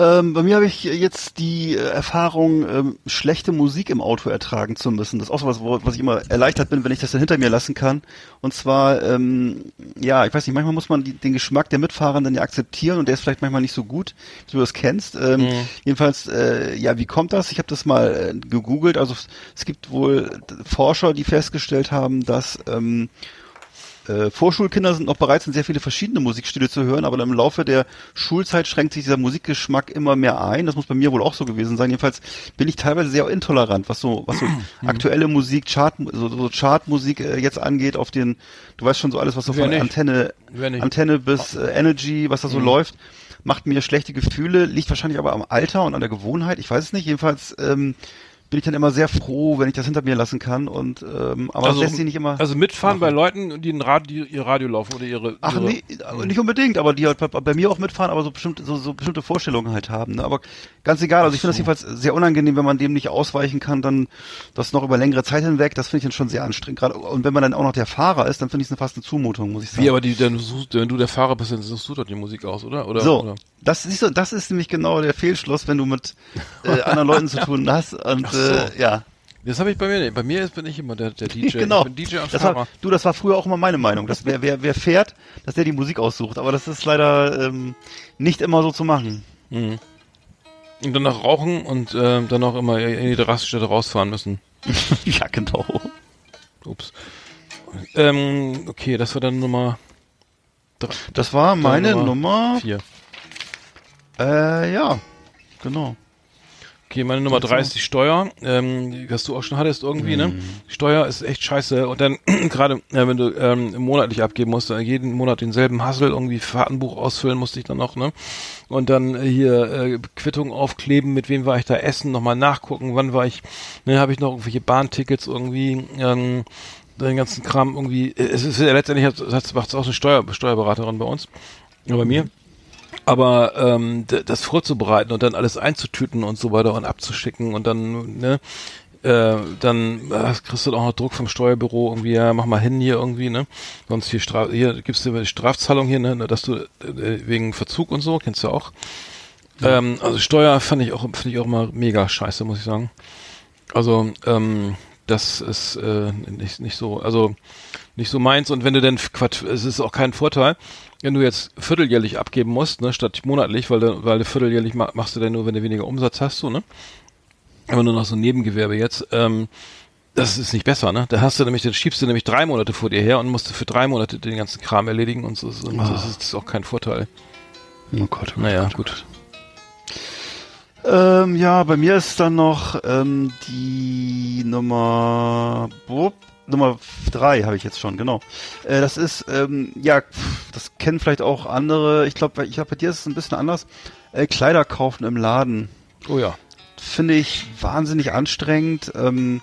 Ähm, bei mir habe ich jetzt die äh, Erfahrung, ähm, schlechte Musik im Auto ertragen zu müssen. Das ist auch so was, was ich immer erleichtert bin, wenn ich das dann hinter mir lassen kann. Und zwar, ähm, ja, ich weiß nicht, manchmal muss man die, den Geschmack der Mitfahrenden ja akzeptieren und der ist vielleicht manchmal nicht so gut, wie du das kennst. Ähm, Jedenfalls, äh, ja, wie kommt das? Ich habe das mal äh, gegoogelt. Also es, es gibt wohl Forscher, die festgestellt haben, dass ähm, äh, Vorschulkinder sind noch bereit, sind sehr viele verschiedene Musikstile zu hören, aber im Laufe der Schulzeit schränkt sich dieser Musikgeschmack immer mehr ein. Das muss bei mir wohl auch so gewesen sein. Jedenfalls bin ich teilweise sehr intolerant, was so, was so aktuelle Musik, Chart, so, so Chartmusik äh, jetzt angeht, auf den, du weißt schon so alles, was so Wer von nicht? Antenne? Antenne bis äh, Energy, was da so läuft, macht mir schlechte Gefühle, liegt wahrscheinlich aber am Alter und an der Gewohnheit. Ich weiß es nicht. Jedenfalls ähm, bin ich dann immer sehr froh, wenn ich das hinter mir lassen kann. Und ähm, aber das lässt sich nicht immer. also mitfahren bei Leuten, die ein Radio, ihr Radio laufen oder ihre. Ach ihre, nee, aber nicht unbedingt, aber die halt bei, bei mir auch mitfahren, aber so bestimmte, so, so bestimmte Vorstellungen halt haben. Ne? Aber ganz egal, also ich finde das jedenfalls sehr unangenehm, wenn man dem nicht ausweichen kann, dann das noch über längere Zeit hinweg, das finde ich dann schon sehr anstrengend. Gerade und wenn man dann auch noch der Fahrer ist, dann finde ich es fast eine Zumutung, muss ich sagen. Wie, aber die, dann suchst, wenn du der Fahrer bist, dann suchst du doch die Musik aus, oder? oder so, Oder? Das ist das ist nämlich genau der Fehlschluss, wenn du mit äh, anderen Leuten zu tun hast und Ach so. äh, ja. Das habe ich bei mir nicht. Bei mir ist, bin ich immer der, der DJ. genau. DJ das war, du, das war früher auch immer meine Meinung, dass wer, wer, wer fährt, dass der die Musik aussucht. Aber das ist leider ähm, nicht immer so zu machen. Mhm. Und dann noch rauchen und ähm, dann auch immer in die Raststätte rausfahren müssen. ja, genau. Ups. Ähm, okay, das war dann Nummer drei, Das war meine Nummer Nummer. vier. Äh, ja, genau. Okay, meine Nummer drei ist die Steuer, ähm, was du auch schon hattest irgendwie, ne? Steuer ist echt scheiße und dann gerade, äh, wenn du ähm, monatlich abgeben musst, äh, jeden Monat denselben Hassel, irgendwie Fahrtenbuch ausfüllen musste ich dann noch, ne? Und dann äh, hier äh, Quittung aufkleben, mit wem war ich da essen, nochmal nachgucken, wann war ich, ne, habe ich noch irgendwelche Bahntickets irgendwie, ähm, den ganzen Kram irgendwie, äh, es ist ja letztendlich, hat macht auch eine Steuer, Steuerberaterin bei uns, oder bei mir. Aber ähm, das vorzubereiten und dann alles einzutüten und so weiter und abzuschicken und dann, ne, äh, dann äh, kriegst du auch noch Druck vom Steuerbüro irgendwie, ja, mach mal hin hier irgendwie, ne? Sonst hier, Straf hier gibst du Strafzahlung hier, ne, dass du äh, wegen Verzug und so, kennst du auch. Ähm, also Steuer fand ich auch, finde ich auch immer mega scheiße, muss ich sagen. Also, ähm, das ist äh, nicht, nicht so, also nicht so meins. Und wenn du denn, Quatsch, es ist auch kein Vorteil, wenn du jetzt vierteljährlich abgeben musst, ne, statt monatlich, weil du, weil du vierteljährlich ma machst du dann nur, wenn du weniger Umsatz hast, so, ne? Aber nur noch so ein Nebengewerbe jetzt, ähm, das ist nicht besser, ne? Da hast du nämlich, dann schiebst du nämlich drei Monate vor dir her und musst du für drei Monate den ganzen Kram erledigen und so, und so das ist auch kein Vorteil. Oh Gott. Naja, gut. Ähm, ja, bei mir ist dann noch ähm, die Nummer wupp, Nummer drei habe ich jetzt schon, genau. Äh, das ist, ähm, ja, das kennen vielleicht auch andere. Ich glaube, ich glaube, bei dir ist es ein bisschen anders. Äh, Kleider kaufen im Laden Oh ja. finde ich wahnsinnig anstrengend. Ähm,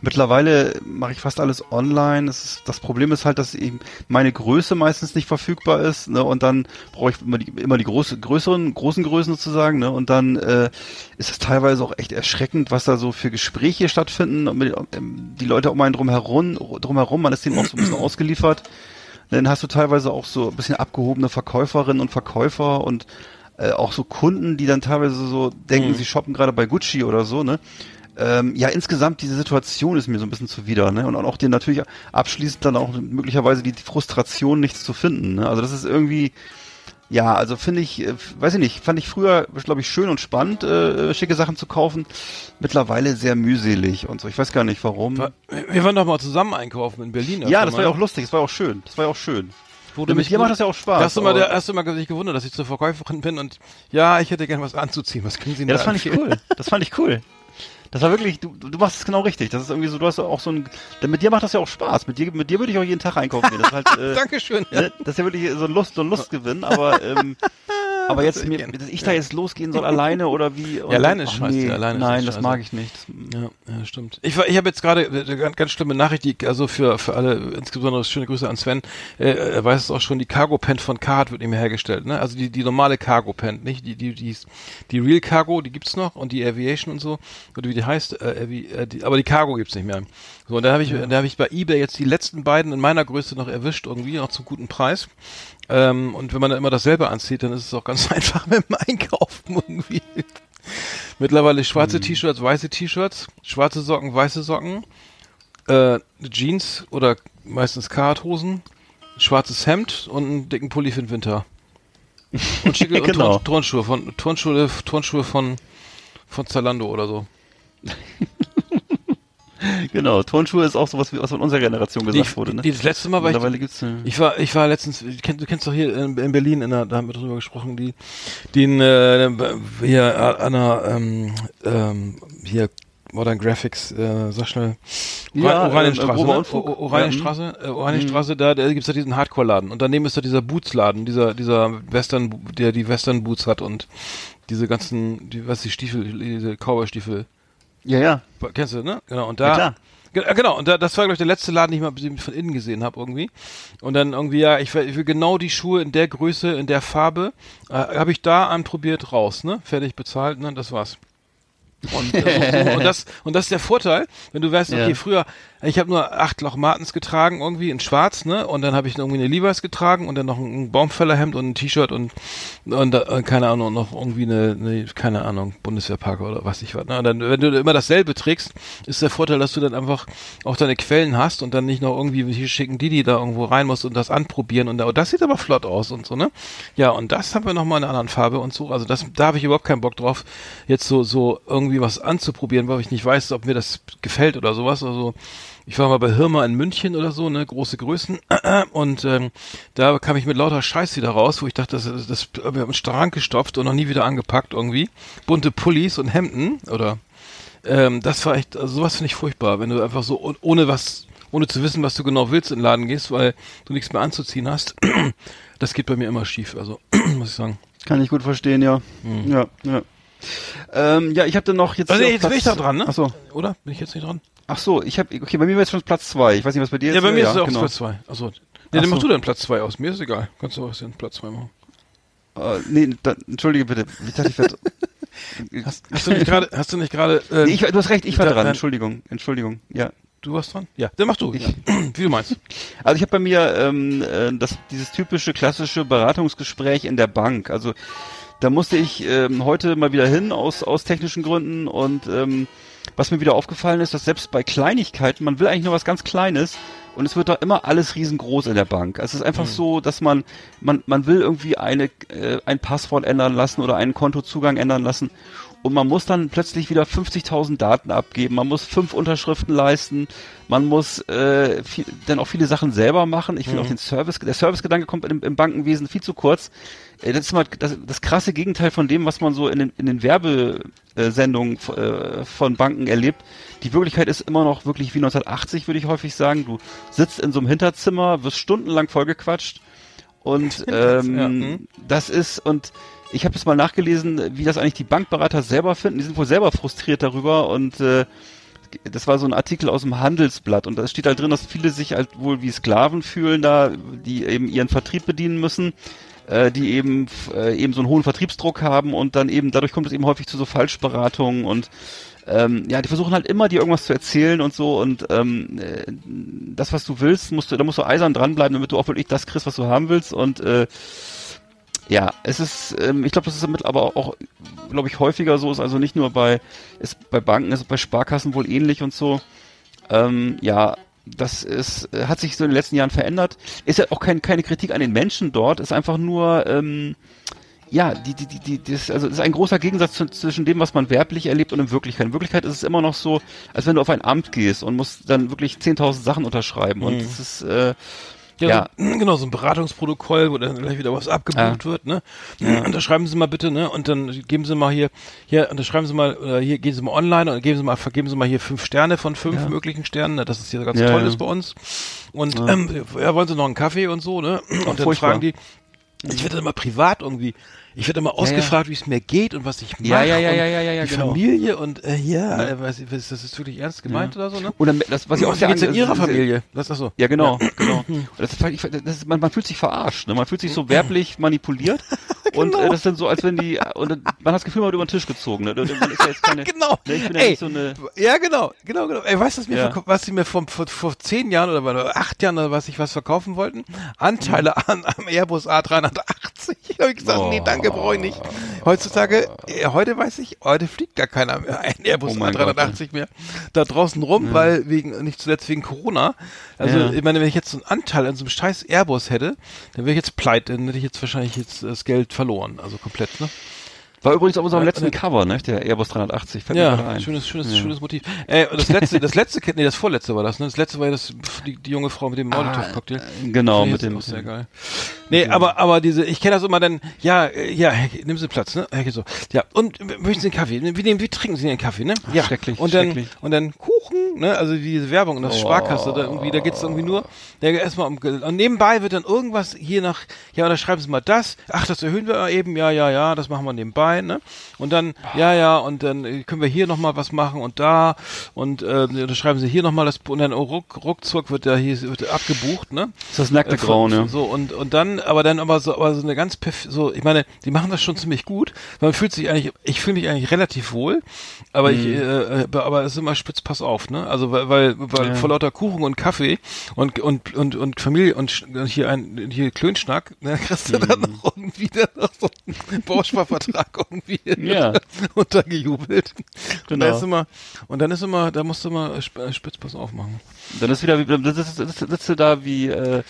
mittlerweile mache ich fast alles online. Ist, das Problem ist halt, dass eben meine Größe meistens nicht verfügbar ist. Ne? Und dann brauche ich immer die, immer die große, größeren, großen Größen sozusagen. Ne? Und dann äh, ist es teilweise auch echt erschreckend, was da so für Gespräche stattfinden. Und mit, ähm, die Leute um einen drum herum, drum herum, man ist denen auch so ein bisschen ausgeliefert. Dann hast du teilweise auch so ein bisschen abgehobene Verkäuferinnen und Verkäufer und äh, auch so Kunden, die dann teilweise so denken, sie shoppen gerade bei Gucci oder so, ne? Ähm, ja, insgesamt diese Situation ist mir so ein bisschen zuwider, ne? Und auch dir natürlich abschließend dann auch möglicherweise die Frustration, nichts zu finden, ne? Also das ist irgendwie, ja, also finde ich, äh, weiß ich nicht, fand ich früher, glaube ich, schön und spannend, äh, schicke Sachen zu kaufen. Mittlerweile sehr mühselig und so. Ich weiß gar nicht warum. Wa- Wir waren doch mal zusammen einkaufen in Berlin. ja, das war ja mal. auch lustig, das war ja auch schön. Das war ja auch schön. Ja, du mit dir macht das ja auch Spaß. Hast du mal, der, hast du mal sich gewundert, dass ich zur Verkäuferin bin und ja, ich hätte gern was anzuziehen. Was können Sie Ja, da das fand ich cool. Das fand ich cool. Das war wirklich, du, du machst es genau richtig. Das ist irgendwie so, du hast auch so ein, denn mit dir macht das ja auch Spaß. Mit dir, mit dir würde ich auch jeden Tag einkaufen gehen. Das ist halt, äh, Dankeschön. Ja. ne, das ist ja wirklich so ein Lust, so ein Lustgewinn, aber, ähm, aber jetzt, ich mir, dass ich da jetzt losgehen soll alleine oder wie? Und, alleine ist scheiße, nee, alleine ist Nein, das scheiße. mag ich nicht. Ja, ja, stimmt. Ich, ich habe jetzt gerade eine ganz, ganz schlimme Nachricht, die, also für, für alle, insbesondere schöne Grüße an Sven, äh, er weiß es auch schon, die Cargo Pen von Card wird nicht mehr hergestellt, ne? Also die, die normale Cargo Pen, nicht? Die, die, die, die Real Cargo, die gibt's noch und die Aviation und so, oder wie die heißt, äh, äh, die, aber die Cargo gibt's nicht mehr. So, und da habe ich, da habe ich bei eBay jetzt die letzten beiden in meiner Größe noch erwischt, irgendwie, noch zum guten Preis. Ähm, und wenn man dann immer dasselbe anzieht, dann ist es auch ganz einfach mit dem Einkaufen irgendwie. Mittlerweile schwarze T-Shirts, weiße T-Shirts, schwarze Socken, weiße Socken, äh, Jeans oder meistens Karthosen, schwarzes Hemd und einen dicken Pulli für den Winter. Und schicke und Genau. Turn, Turnschuhe von Turnschuhe, Turnschuhe von von Zalando oder so. Genau, Turnschuhe ist auch sowas, wie was von unserer Generation Die, gesagt wurde, ne? die, das letzte Mal war ich, gibt's, äh, ich war ich war letztens du kennst, du kennst doch hier in, in Berlin in der, da haben wir drüber gesprochen die den äh, hier äh, an der ähm, ähm, hier Modern Graphics äh, sag schnell Ja, ähm, Oranienstraße ne? O- O- Oranienstraße äh, Oranienstraße da, da gibt's ja diesen Hardcore-Laden und daneben ist da dieser Boots-Laden dieser dieser Western der die Western Boots hat und diese ganzen die was die Stiefel diese Cowboy-Stiefel ja, ja. Kennst du, ne? Genau. Und Ja, da. klar. Ge- äh, Genau, und da, das war, glaube ich, der letzte Laden, den ich mal von innen gesehen habe, irgendwie. Und dann irgendwie, ja, ich, will- ich will genau die Schuhe in der Größe, in der Farbe, äh, habe ich da anprobiert, raus, ne? Fertig bezahlt, ne? Das war's. Und, äh, so, und, das, und das ist der Vorteil, wenn du weißt, okay, Ja. früher, ich habe nur acht Loch Martens getragen, irgendwie in schwarz, ne? Und dann habe ich irgendwie eine Levi's getragen und dann noch ein Baumfällerhemd und ein T-Shirt und, und äh, keine Ahnung, noch irgendwie eine, eine keine Ahnung, Bundeswehrparker oder was ich was. Ne? Und dann, wenn du immer dasselbe trägst, ist der Vorteil, dass du dann einfach auch deine Quellen hast und dann nicht noch irgendwie hier schicken die, die da irgendwo rein musst und das anprobieren und da, oh, das sieht aber flott aus und so, ne? Ja, und das haben wir nochmal in einer anderen Farbe und so. Also das, da habe ich überhaupt keinen Bock drauf, jetzt so, so irgendwie was anzuprobieren, weil ich nicht weiß, ob mir das gefällt oder sowas. Also ich war mal bei Hirma in München oder so, ne, große Größen. Und ähm, da kam ich mit lauter Scheiß wieder raus, wo ich dachte, das, das, das wir haben Strang gestopft und noch nie wieder angepackt irgendwie. Bunte Pullis und Hemden oder ähm, das war echt, also sowas finde ich furchtbar, wenn du einfach so oh- ohne was, ohne zu wissen, was du genau willst, in den Laden gehst, weil du nichts mehr anzuziehen hast. Das geht bei mir immer schief, also muss ich sagen. Kann ich gut verstehen, ja. Ja, ja. Ähm, ja, ich habe dann noch jetzt. Hm. Also jetzt auf bin ich da dran, ne? Ach so. Oder? Bin ich jetzt nicht dran? Ach so, ich habe okay, bei mir war jetzt schon Platz zwei. Ich weiß nicht, was bei dir Ja, ist. bei mir ist es auch genau. Platz 2. Achso. Nee, dann so. mach du dann Platz 2 aus. Mir ist egal. Kannst du was denn Platz 2 machen. Äh, nee, da, entschuldige bitte. Ich dachte, ich werde. Hast, hast du nicht gerade, hast du nicht gerade, äh, nee, ich, du hast recht, ich war dran. Entschuldigung, Entschuldigung. Ja. du warst dran? Ja, dann mach du. Ja. Wie du meinst. Also ich habe bei mir ähm, äh, das dieses typische klassische Beratungsgespräch in der Bank. Also Da musste ich ähm, heute mal wieder hin aus, aus technischen Gründen und ähm, was mir wieder aufgefallen ist, dass selbst bei Kleinigkeiten, man will eigentlich nur was ganz Kleines und es wird da immer alles riesengroß in der Bank. Es ist einfach so, dass man, man, man will irgendwie eine, äh, ein Passwort ändern lassen oder einen Kontozugang ändern lassen und man muss dann plötzlich wieder 50.000 Daten abgeben, man muss fünf Unterschriften leisten, man muss äh, viel, dann auch viele Sachen selber machen. Ich finde auch den Service, der Servicegedanke kommt im, im Bankenwesen viel zu kurz. Das ist mal das, das krasse Gegenteil von dem, was man so in den, in den Werbesendungen äh, von Banken erlebt. Die Wirklichkeit ist immer noch wirklich wie 1980, würde ich häufig sagen. Du sitzt in so einem Hinterzimmer, wirst stundenlang vollgequatscht und ähm, ja, hm. das ist und ich habe jetzt mal nachgelesen, wie das eigentlich die Bankberater selber finden. Die sind wohl selber frustriert darüber und äh, das war so ein Artikel aus dem Handelsblatt und da steht halt drin, dass viele sich halt wohl wie Sklaven fühlen da, die eben ihren Vertrieb bedienen müssen, äh, die eben äh, eben so einen hohen Vertriebsdruck haben und dann eben dadurch kommt es eben häufig zu so Falschberatungen und ähm, ja, die versuchen halt immer dir irgendwas zu erzählen und so und ähm, äh, das, was du willst, musst du, da musst du eisern dranbleiben, damit du auch wirklich das kriegst, was du haben willst und äh, ja, es ist, ähm, ich glaube, das ist damit aber auch, glaube ich, häufiger so ist, also nicht nur bei, ist bei Banken, ist bei Sparkassen wohl ähnlich und so. Ähm, ja, das ist, äh, hat sich so in den letzten Jahren verändert. Ist ja auch kein, keine Kritik an den Menschen dort, ist einfach nur, ähm, ja, die, die, die, die, das, also ist ein großer Gegensatz zwischen dem, was man werblich erlebt und in Wirklichkeit. In Wirklichkeit ist es immer noch so, als wenn du auf ein Amt gehst und musst dann wirklich 10.000 Sachen unterschreiben. Und es ist, äh, Ja, Ja. So, genau, so ein Beratungsprotokoll, wo dann gleich wieder was abgebucht Ja. wird, ne? Und da schreiben Sie mal bitte, ne? Und dann geben Sie mal hier, hier, und da schreiben Sie mal, oder hier gehen Sie mal online und geben Sie mal, vergeben Sie mal hier fünf Sterne von fünf möglichen Sternen, ne? dass es hier ganz Ja, toll ja. ist bei uns. Und ähm, ja, wollen Sie noch einen Kaffee und so, ne? Und dann furchtbar. fragen die, ich werde immer privat irgendwie, ich werde immer ausgefragt, wie es mir geht und was ich mache. Ja, ja, ja, und ja, ja, ja, ja, die genau. Familie und äh, ja, äh, weiß ich, was- das ist wirklich ernst gemeint oder so, ne? oder das, was ich auch Wie geht's sehr in Ihrer das ist- Familie? Das ist so. Ja, genau, genau. Und Das das ist, man, man fühlt sich verarscht, ne? Man fühlt sich so werblich manipuliert und Genau. äh, das sind so, als wenn die und man hat das Gefühl, man wird über den Tisch gezogen. Ne? Man ist ja jetzt keine, Genau. Ne, ich bin ja Ey, nicht so eine. Ja, genau, genau, genau. Ey, weißt du, was, Ja. was sie mir vor, vor, vor zehn Jahren oder acht Jahren oder was ich was verkaufen wollten? Anteile an am Airbus A380. Da habe ich gesagt, nee, danke, brauche ich nicht. Heutzutage, äh, heute weiß ich, heute fliegt gar keiner mehr ein Airbus Oh mein A380 mehr da draußen rum, weil wegen, nicht zuletzt wegen Corona. Also, Ja. ich meine, wenn ich jetzt so einen Anteil an so einem scheiß Airbus hätte, dann wäre ich jetzt pleite, dann hätte ich jetzt wahrscheinlich jetzt das Geld verloren. Also komplett, ne? War übrigens auf unserem Ja, letzten ne. Cover, ne? Der Airbus 380. Fällt Ja, schönes, schönes, schönes Motiv. Äh, das letzte, das letzte, nee, das vorletzte war das, ne? Das letzte war ja das, die, die junge Frau mit dem Molotow-Cocktail. Genau, Nee, mit dem. auch sehr geil. Nee, aber, aber diese, ich kenne das immer dann, ja, ja, nimm Sie Platz, ne? Herr, so. Ja, und möchten Sie einen Kaffee? Wie, nehmen, wie trinken Sie einen Kaffee, ne? Ja. schrecklich, Und dann, schrecklich. und dann Kuchen, ne? Also diese Werbung und das Sparkasse, da irgendwie, da geht's irgendwie nur, da erstmal um, und nebenbei wird dann irgendwas hier nach, ja, oder schreiben Sie mal das, ach, das erhöhen wir eben, ja, ja, ja, das machen wir nebenbei, ne? Und dann, ja, ja, und dann äh, können wir hier nochmal was machen und da, und, äh, da schreiben Sie hier nochmal das, und dann ruck, ruckzuck wird da hier, wird abgebucht, ne? Ist das nackte Äh, Grau, so, ne? So, und, und dann, aber dann aber so, aber so eine ganz, perf so, ich meine, die machen das schon ziemlich gut. Man fühlt sich eigentlich, ich fühle mich eigentlich relativ wohl, aber ich, Mhm. äh, äh, aber es ist immer spitz, pass auf, ne? Also, weil, weil, weil vor lauter Kuchen und Kaffee und, und, und, und Familie und, und hier ein, hier Klönschnack, ne, kriegst du Mhm. dann noch irgendwie dann noch so einen Bausparvertrag irgendwie Ja. untergejubelt. Und Genau. da ist immer, und dann ist immer, da musst du immer sp- spitz, pass auf machen. Dann ist wieder, wie- dann sitzt, sitzt, sitzt du da wie, äh,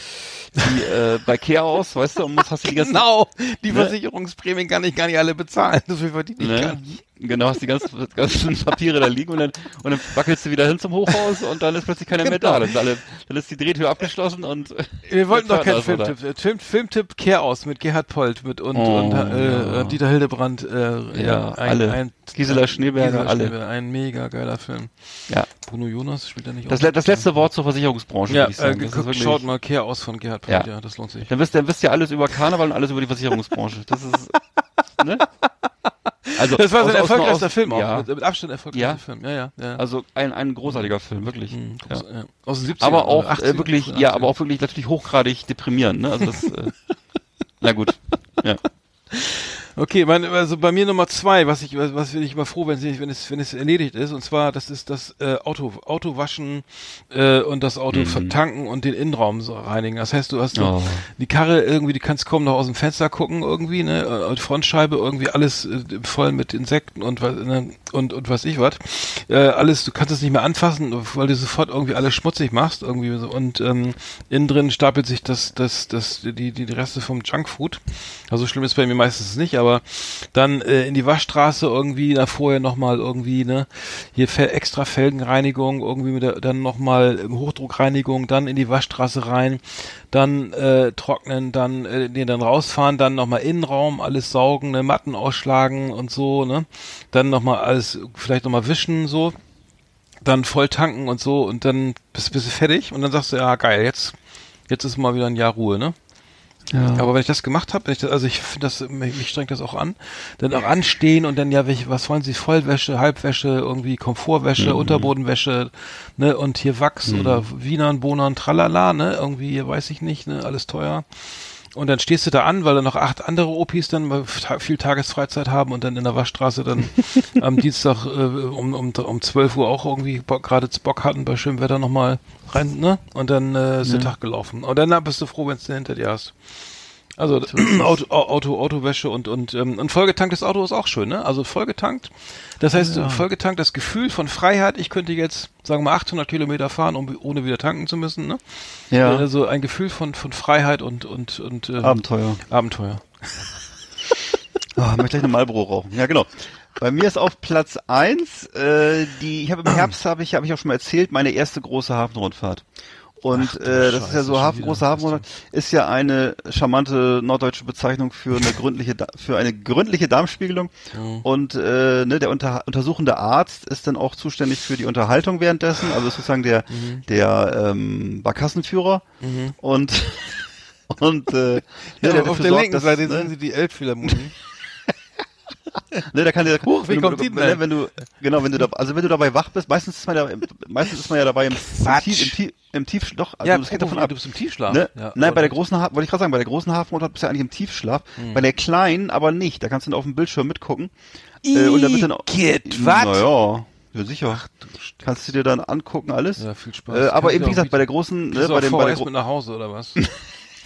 wie äh, bei Chaos, weißt du, und musst, hast du die ganzen, Genau, die Ne? Versicherungsprämien kann ich gar nicht alle bezahlen. So viel verdiene ich gar ne? nicht. Genau, hast die ganzen, ganzen Papiere da liegen und dann, und dann wackelst du wieder hin zum Hochhaus und dann ist plötzlich keiner mehr Genau. da. Dann ist, alle, dann ist die Drehtür abgeschlossen und Wir wollten doch keinen Filmtipp. Film, Filmtipp Kehr aus mit Gerhard Polt mit und, Oh, und äh, ja. Dieter Hildebrand. Äh, Ja, alle. Gisela Schneeberger, Gisela alle. Schneeberger, Ein mega geiler Film. Ja. Bruno Jonas spielt da nicht Das, das letzte Wort zur Versicherungsbranche, Ja, würde ich äh, sagen. Das ist geguckt, wirklich- schaut mal Kehr aus von Gerhard Polt. Ja. Ja, das lohnt sich. Dann wisst, dann wisst ihr alles über Karneval und alles über die Versicherungsbranche. Das ist, ne? Also, Das war sein aus- erfolgreichster aus- Film auch. Ja. Mit, mit Abstand erfolgreichster Ja. Film. Ja, ja, ja. Also ein, ein großartiger Film, wirklich. Mhm, groß, ja. Aus den 70ern. Aber auch oder äh, 80ern, wirklich, 80ern. ja, aber auch wirklich natürlich hochgradig deprimierend, ne? Also das, äh, na gut. Ja. Okay, mein, also bei mir Nummer zwei, was ich, was bin ich immer froh, wenn, sie, wenn es, wenn es erledigt ist, und zwar, das ist das äh, Auto, Auto waschen äh, und das Auto vertanken und den Innenraum so reinigen. Das heißt, du hast Oh. die Karre irgendwie, die kannst kaum noch aus dem Fenster gucken irgendwie, ne, die Frontscheibe irgendwie alles äh, voll mit Insekten und was ne, und und was ich was, äh, alles, du kannst es nicht mehr anfassen, weil du sofort irgendwie alles schmutzig machst irgendwie so und ähm, innen drin stapelt sich das das das die die, Reste vom Junkfood. Also schlimm ist bei mir meistens nicht, aber dann äh, in die Waschstraße irgendwie, da vorher nochmal irgendwie, ne, hier extra Felgenreinigung, irgendwie mit der, dann nochmal Hochdruckreinigung, dann in die Waschstraße rein, dann äh, trocknen, dann äh, nee, dann rausfahren, dann nochmal Innenraum, alles saugen, ne, Matten ausschlagen und so, ne, dann nochmal alles, vielleicht nochmal wischen, so, dann voll tanken und so und dann bist, bist du fertig und dann sagst du, ja geil, jetzt, jetzt ist mal wieder ein Jahr Ruhe, ne? Ja. Aber wenn ich das gemacht habe, also ich finde das, mich, mich strengt das auch an, dann auch anstehen und dann ja, welche, was wollen Sie, Vollwäsche, Halbwäsche, irgendwie Komfortwäsche, Unterbodenwäsche, ne, und hier Wachs oder Wienern, Bohnern, tralala, ne, irgendwie, weiß ich nicht, ne, alles teuer. Und dann stehst du da an, weil da noch acht andere Opis dann viel Tagesfreizeit haben und dann in der Waschstraße dann am Dienstag äh, um, um, um 12 Uhr auch irgendwie gerade Bock hatten bei schönem Wetter nochmal rein, ne? Und dann äh, ist der Tag gelaufen. Und dann bist du froh, wenn du hinter dir hast. Also Auto, Auto, Autowäsche und und ähm, ein vollgetanktes Auto ist auch schön, ne? Also vollgetankt. Das heißt, vollgetankt, das Gefühl von Freiheit. Ich könnte jetzt, sagen wir mal, 800 Kilometer fahren, um ohne wieder tanken zu müssen, ne? Ja. Also ein Gefühl von von Freiheit und und und ähm, Abenteuer. Abenteuer. Oh, ich möchte gleich eine Marlboro rauchen. Ja, genau. Bei mir ist auf Platz eins äh, die, ich habe im Herbst, habe ich, habe ich auch schon mal erzählt, meine erste große Hafenrundfahrt. Und Ach äh, das ist ja Scheiße, so, schon Hafengroße wieder. Hafenrundfahrt ist ja eine charmante norddeutsche Bezeichnung für eine gründliche, für eine gründliche Darmspiegelung. Und äh, ne, der unter, untersuchende Arzt ist dann auch zuständig für die Unterhaltung währenddessen, also sozusagen der, Mhm. der ähm, Barkassenführer. Und und äh, ne, Ja, der auf der sorgt, linken Seite ne, sehen Sie die Elbphilharmonie. Ne, da kann der, Huch, wie wenn, kommt du, die denn wenn, du, genau, wenn du da, also wenn du dabei wach bist, meistens ist man ja, meistens ist man ja dabei im, im. Tief, im, Tief, im Tief, doch, also ja, das geht davon apropos, ab. du bist im Tiefschlaf. Ne? Ja, Nein, bei der großen, Ha- wollte ich gerade sagen, bei der großen Hafenrundfahrt bist du ja eigentlich im Tiefschlaf. Hm. Bei der kleinen aber nicht. Da kannst du dann auf dem Bildschirm mitgucken. Äh, und da wird dann auch? Naja, ja sicher. kannst du dir dann angucken alles. Ja, viel Spaß. Äh, aber eben du wie gesagt, bei der großen, ne, du bei dem, bei der Gro mit nach Hause oder was?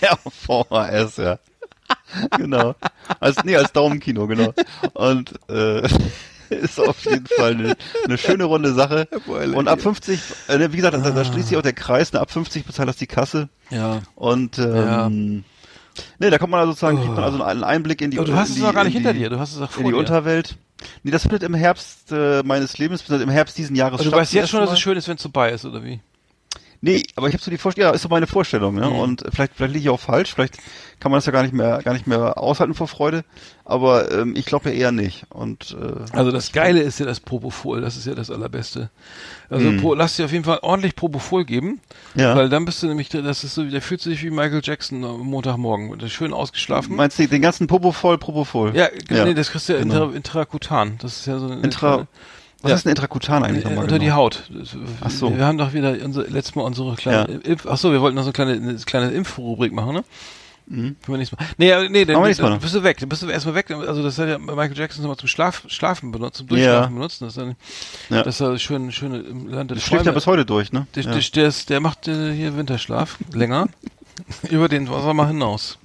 Ja, VHS, ja. genau. Als, nee, als Daumenkino, genau. Und äh, ist auf jeden Fall eine, eine schöne runde Sache. Und ab 50, äh, ne, wie gesagt, da, da schließt sich auch der Kreis, ne, ab 50 bezahlt das die Kasse. Ja. Und ähm, ne, da kommt man also sozusagen, kriegt man also einen Einblick in die Aber du hast es die, noch gar nicht in hinter die, dir, du hast es auch vor in die dir. Unterwelt. Nee, das findet im Herbst äh, meines Lebens, im Herbst diesen Jahres Also du statt weißt jetzt schon, dass es schön ist, wenn es vorbei ist, oder wie? Nee, aber ich habe so die Vorstellung, ja, ist so meine Vorstellung, Mhm. ne? Und vielleicht, vielleicht liege ich auch falsch, vielleicht kann man das ja gar nicht mehr, gar nicht mehr aushalten vor Freude, aber ähm, ich glaube ja eher nicht. Und äh, Also das Geile ist ja das Propofol, das ist ja das Allerbeste. Also Hm. Pro, lass dir auf jeden Fall ordentlich Propofol geben, Ja. weil dann bist du nämlich, das ist so, der fühlt sich wie Michael Jackson am Montagmorgen, schön ausgeschlafen. meinst du den ganzen Popo voll, Propofol? ja, nee, das kriegst du ja genau. intra, intrakutan. Das ist ja so eine Intra, was Ja. ist ein Intrakutan eigentlich Äh, nochmal? unter die genau? Haut. Ach so. Wir haben doch wieder unser, letztes Mal unsere kleine Ja. Impf, ach so, wir wollten noch so eine kleine, eine kleine Impfrubrik machen, ne? Mhm. Können wir nächstes Mal. Nee, aber nee, dann, dann noch. bist du weg. Dann bist du erstmal weg. Also das hat ja Michael Jackson immer zum Schlaf, Schlafen benutzt, zum Durchschlafen benutzen. Das ist dann, Ja. das ist ja schön, schön im Land der Das schläft ja bis heute durch, ne? Der, ja. der, der, ist, der macht äh, hier Winterschlaf länger. Über den Sommer hinaus.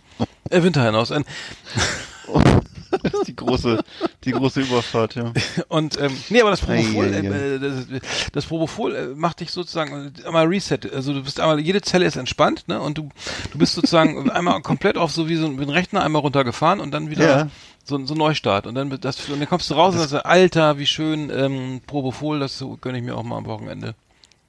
Äh, Winter hinaus. Ein, Das ist die große, die große Überfahrt, ja. Und ähm, nee, aber das Propofol, ei. äh, das, das Propofol äh, macht dich sozusagen äh, einmal Reset. Also du bist einmal, jede Zelle ist entspannt, ne? Und du, du bist sozusagen einmal komplett auf so wie so ein, Rechner einmal runtergefahren und dann wieder Ja. so, so ein Neustart. Und dann, das, und dann kommst du raus und sagst, Alter, wie schön ähm, Propofol, das gönne ich mir auch mal am Wochenende.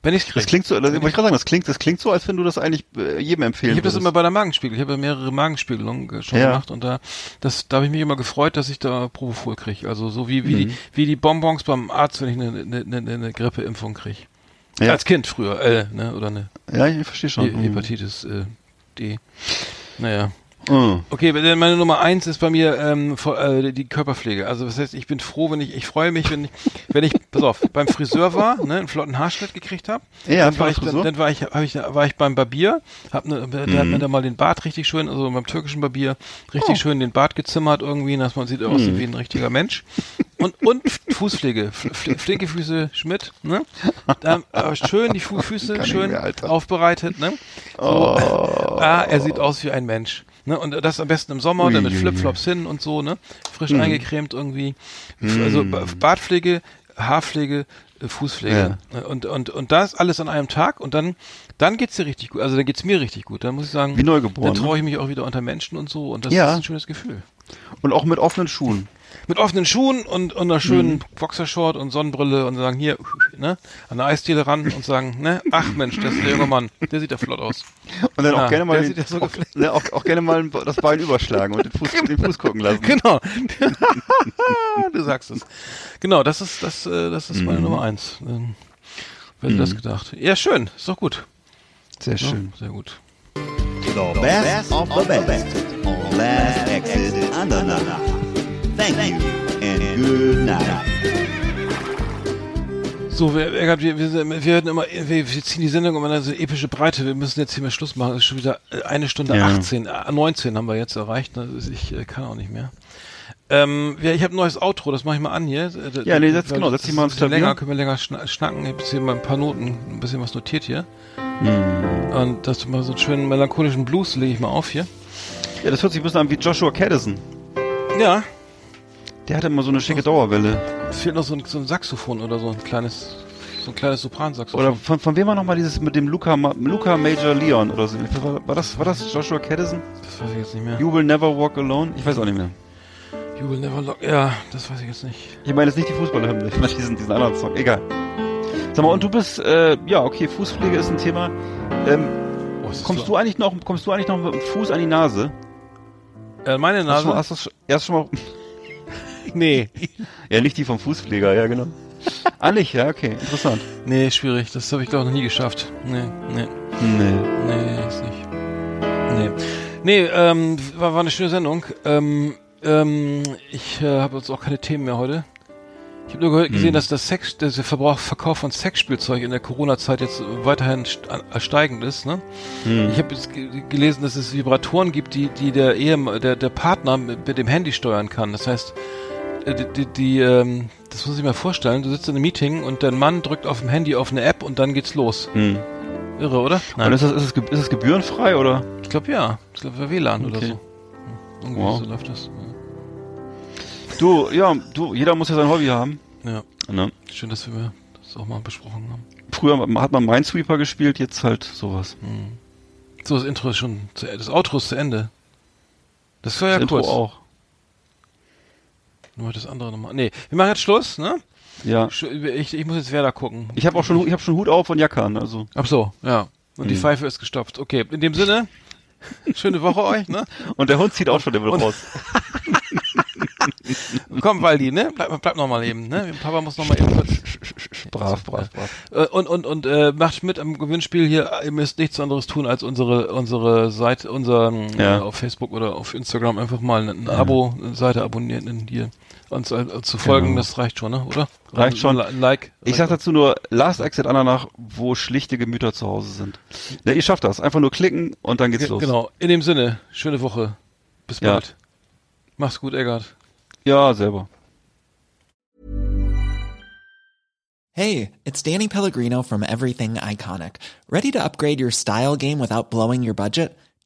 Wenn krieg. Das klingt so, das, wollte ich gerade sagen, das klingt, das klingt so, als wenn du das eigentlich äh, jedem empfehlen Ich habe das immer bei der Magenspiegel. Ich habe ja mehrere Magenspiegelungen äh, schon Ja. gemacht und da, das, da habe ich mich immer gefreut, dass ich da Propofol kriege. Also so wie, wie, Mhm. die, wie die Bonbons beim Arzt, wenn ich eine, eine, eine, eine Grippeimpfung kriege. Ja. Als Kind früher, äh, ne, oder eine Ja, ich verstehe schon. He-. Hepatitis äh, D. Naja. Mm. Okay, meine Nummer eins ist bei mir ähm, äh, die Körperpflege. Also das heißt, ich bin froh, wenn ich, ich freue mich, wenn ich, wenn ich, pass auf, beim Friseur war, ne, einen flotten Haarschnitt gekriegt habe. Ja, dann war ich, dann, dann war ich, hab ich, war ich beim Barbier, hab ne, der Mhm. hat mir dann mal den Bart richtig schön, also beim türkischen Barbier richtig Oh. schön den Bart gezimmert irgendwie, dass man sieht Mhm. aussieht wie ein richtiger Mensch. Und und Fußpflege, Pfle- Pflegefüße Schmidt, ne? Da, äh, schön die Fu Füße schön mehr, aufbereitet, ne? So, ah, er sieht aus wie ein Mensch. Ne? Und das am besten im Sommer, dann mit. Flipflops hin und so, ne? Frisch Mhm. eingecremt irgendwie. Also Ba- Bartpflege, Haarpflege, äh, Fußpflege. Ne? Und, und, und das alles an einem Tag und dann, dann geht's dir richtig gut. Also dann geht's mir richtig gut. Dann muss ich sagen, Wie neugeboren, dann ne? traue ich mich auch wieder unter Menschen und so und das Ja. ist ein schönes Gefühl. Und auch mit offenen Schuhen. Mit offenen Schuhen und, und einer schönen Mhm. Boxershort und Sonnenbrille und sagen hier, ne, an der Eisdiele ran und sagen, ne, ach Mensch, das ist der junge Mann, der sieht ja flott aus. Und dann Ja, auch gerne mal den, so auch, ne, auch, auch gerne mal das Bein überschlagen und den Fuß, den Fuß gucken lassen. Genau. du sagst es. Genau, das ist das, äh, das ist Mhm. meine Nummer eins. Ähm, wer hätte das gedacht? Ja, schön, ist doch gut. Sehr Ja, schön. sehr gut. The best of the best on Last Exit Andernach. Thank you and good night. So, wir, wir, wir, wir immer, wir, wir ziehen die Sendung immer in eine so epische Breite. Wir müssen jetzt hier mal Schluss machen. Es ist schon wieder äh, eine Stunde Ja. 18, äh, 19 haben wir jetzt erreicht. Ne? Ich äh, kann auch nicht mehr. Ähm, ja, ich habe ein neues Outro, das mache ich mal an hier. Äh, Ja, nee, setz- genau, setz das dich mal ans ein bisschen Klavier. länger, können wir länger schna schnacken. Ich habe jetzt hier mal ein paar Noten, ein bisschen was notiert hier. Hm. Und das mal so einen schönen melancholischen Blues lege ich mal auf hier. Ja, das hört sich ein bisschen an wie Joshua Caddison. Ja, Der hatte immer so eine schicke Dauerwelle. es fehlt noch so ein, so ein Saxophon oder so ein kleines, so ein kleines Sopransaxophon. Oder von, von wem war nochmal dieses mit dem Luca, Luca Major Leon oder so? War, war, das, war das Joshua Caddison? das weiß ich jetzt nicht mehr. You will never walk alone? Ich weiß auch nicht mehr. You will never lock. Ja, das weiß ich jetzt nicht. Ich meine jetzt nicht die Fußballerhymne, ich meine diesen, diesen anderen Song. Egal. Sag mal, und du bist, äh, ja, okay, Fußpflege ist ein Thema. Ähm, Oh, kommst so- du eigentlich noch, kommst du eigentlich noch mit dem Fuß an die Nase? Äh, meine Hast du, Nase? schon hast du erst schon mal, nee. ja, nicht die vom Fußpfleger, ja, genau. ah, nicht, ja, okay, interessant. Nee, schwierig. Das habe ich glaube noch nie geschafft. Nee, nee, Nee. nee, ist nicht. Nee. Nee, ähm, war, war eine schöne Sendung. Ähm, ähm, ich äh, habe jetzt auch keine Themen mehr heute. Ich habe nur gehört, gesehen, dass das Sex, der Verbrauch, Verkauf von Sexspielzeug in der Corona-Zeit jetzt weiterhin äh, steigend ist. Ne? Hm. Ich habe jetzt ge gelesen, dass es Vibratoren gibt, die, die der Ehe, der, der Partner mit, mit dem Handy steuern kann. Das heißt, die, die, die ähm, das muss ich mir vorstellen. Du sitzt in einem Meeting und dein Mann drückt auf dem Handy auf eine App und dann geht's los. Hm. Irre, oder? Und ist das, ist, ge- ist es gebührenfrei oder? Ich glaube ja. Ich glaube WLAN oder Okay. so. Hm, Irgendwie Wow. so läuft das. Du, ja, du, jeder muss ja sein Hobby haben. Ja. Ne? Schön, dass wir das auch mal besprochen haben. Früher hat man Minesweeper gespielt, jetzt halt sowas. So, das Intro ist schon zu, das Outro ist zu Ende. Das war ja das Intro kurz. auch. Nur das andere nochmal. Nee, wir machen jetzt Schluss, ne? Ja. Ich, ich muss jetzt Werder gucken. Ich habe auch schon, ich habe schon Hut auf und Jacke an, also. Ach so, ja. Und die Mhm. Pfeife ist gestopft. Okay, in dem Sinne, schöne Woche euch, ne? Und der Hund zieht auch schon der will und- raus. Komm, Waldi, ne? Bleib, bleib noch mal eben, ne? Papa muss noch mal eben kurz. Brav, brav, brav. Äh, Und, und, und äh, macht mit am Gewinnspiel hier. Ihr müsst nichts anderes tun, als unsere, unsere Seite, unser, Ja. äh, auf Facebook oder auf Instagram einfach mal ein, ein Abo, eine Seite abonnieren, in hier uns äh, zu folgen. Genau. Das reicht schon, ne? Oder? Reicht schon. Like. Ich sag dazu nur Last Exit Andernach, wo schlichte Gemüter zu Hause sind. Ja, ihr schafft das. Einfach nur klicken und dann geht's Ge- los. Genau. In dem Sinne, schöne Woche. Bis Ja. bald. Mach's gut, Eggert. Ja, selber. Hey, it's Danny Pellegrino from Everything Iconic. Ready to upgrade your style game without blowing your budget?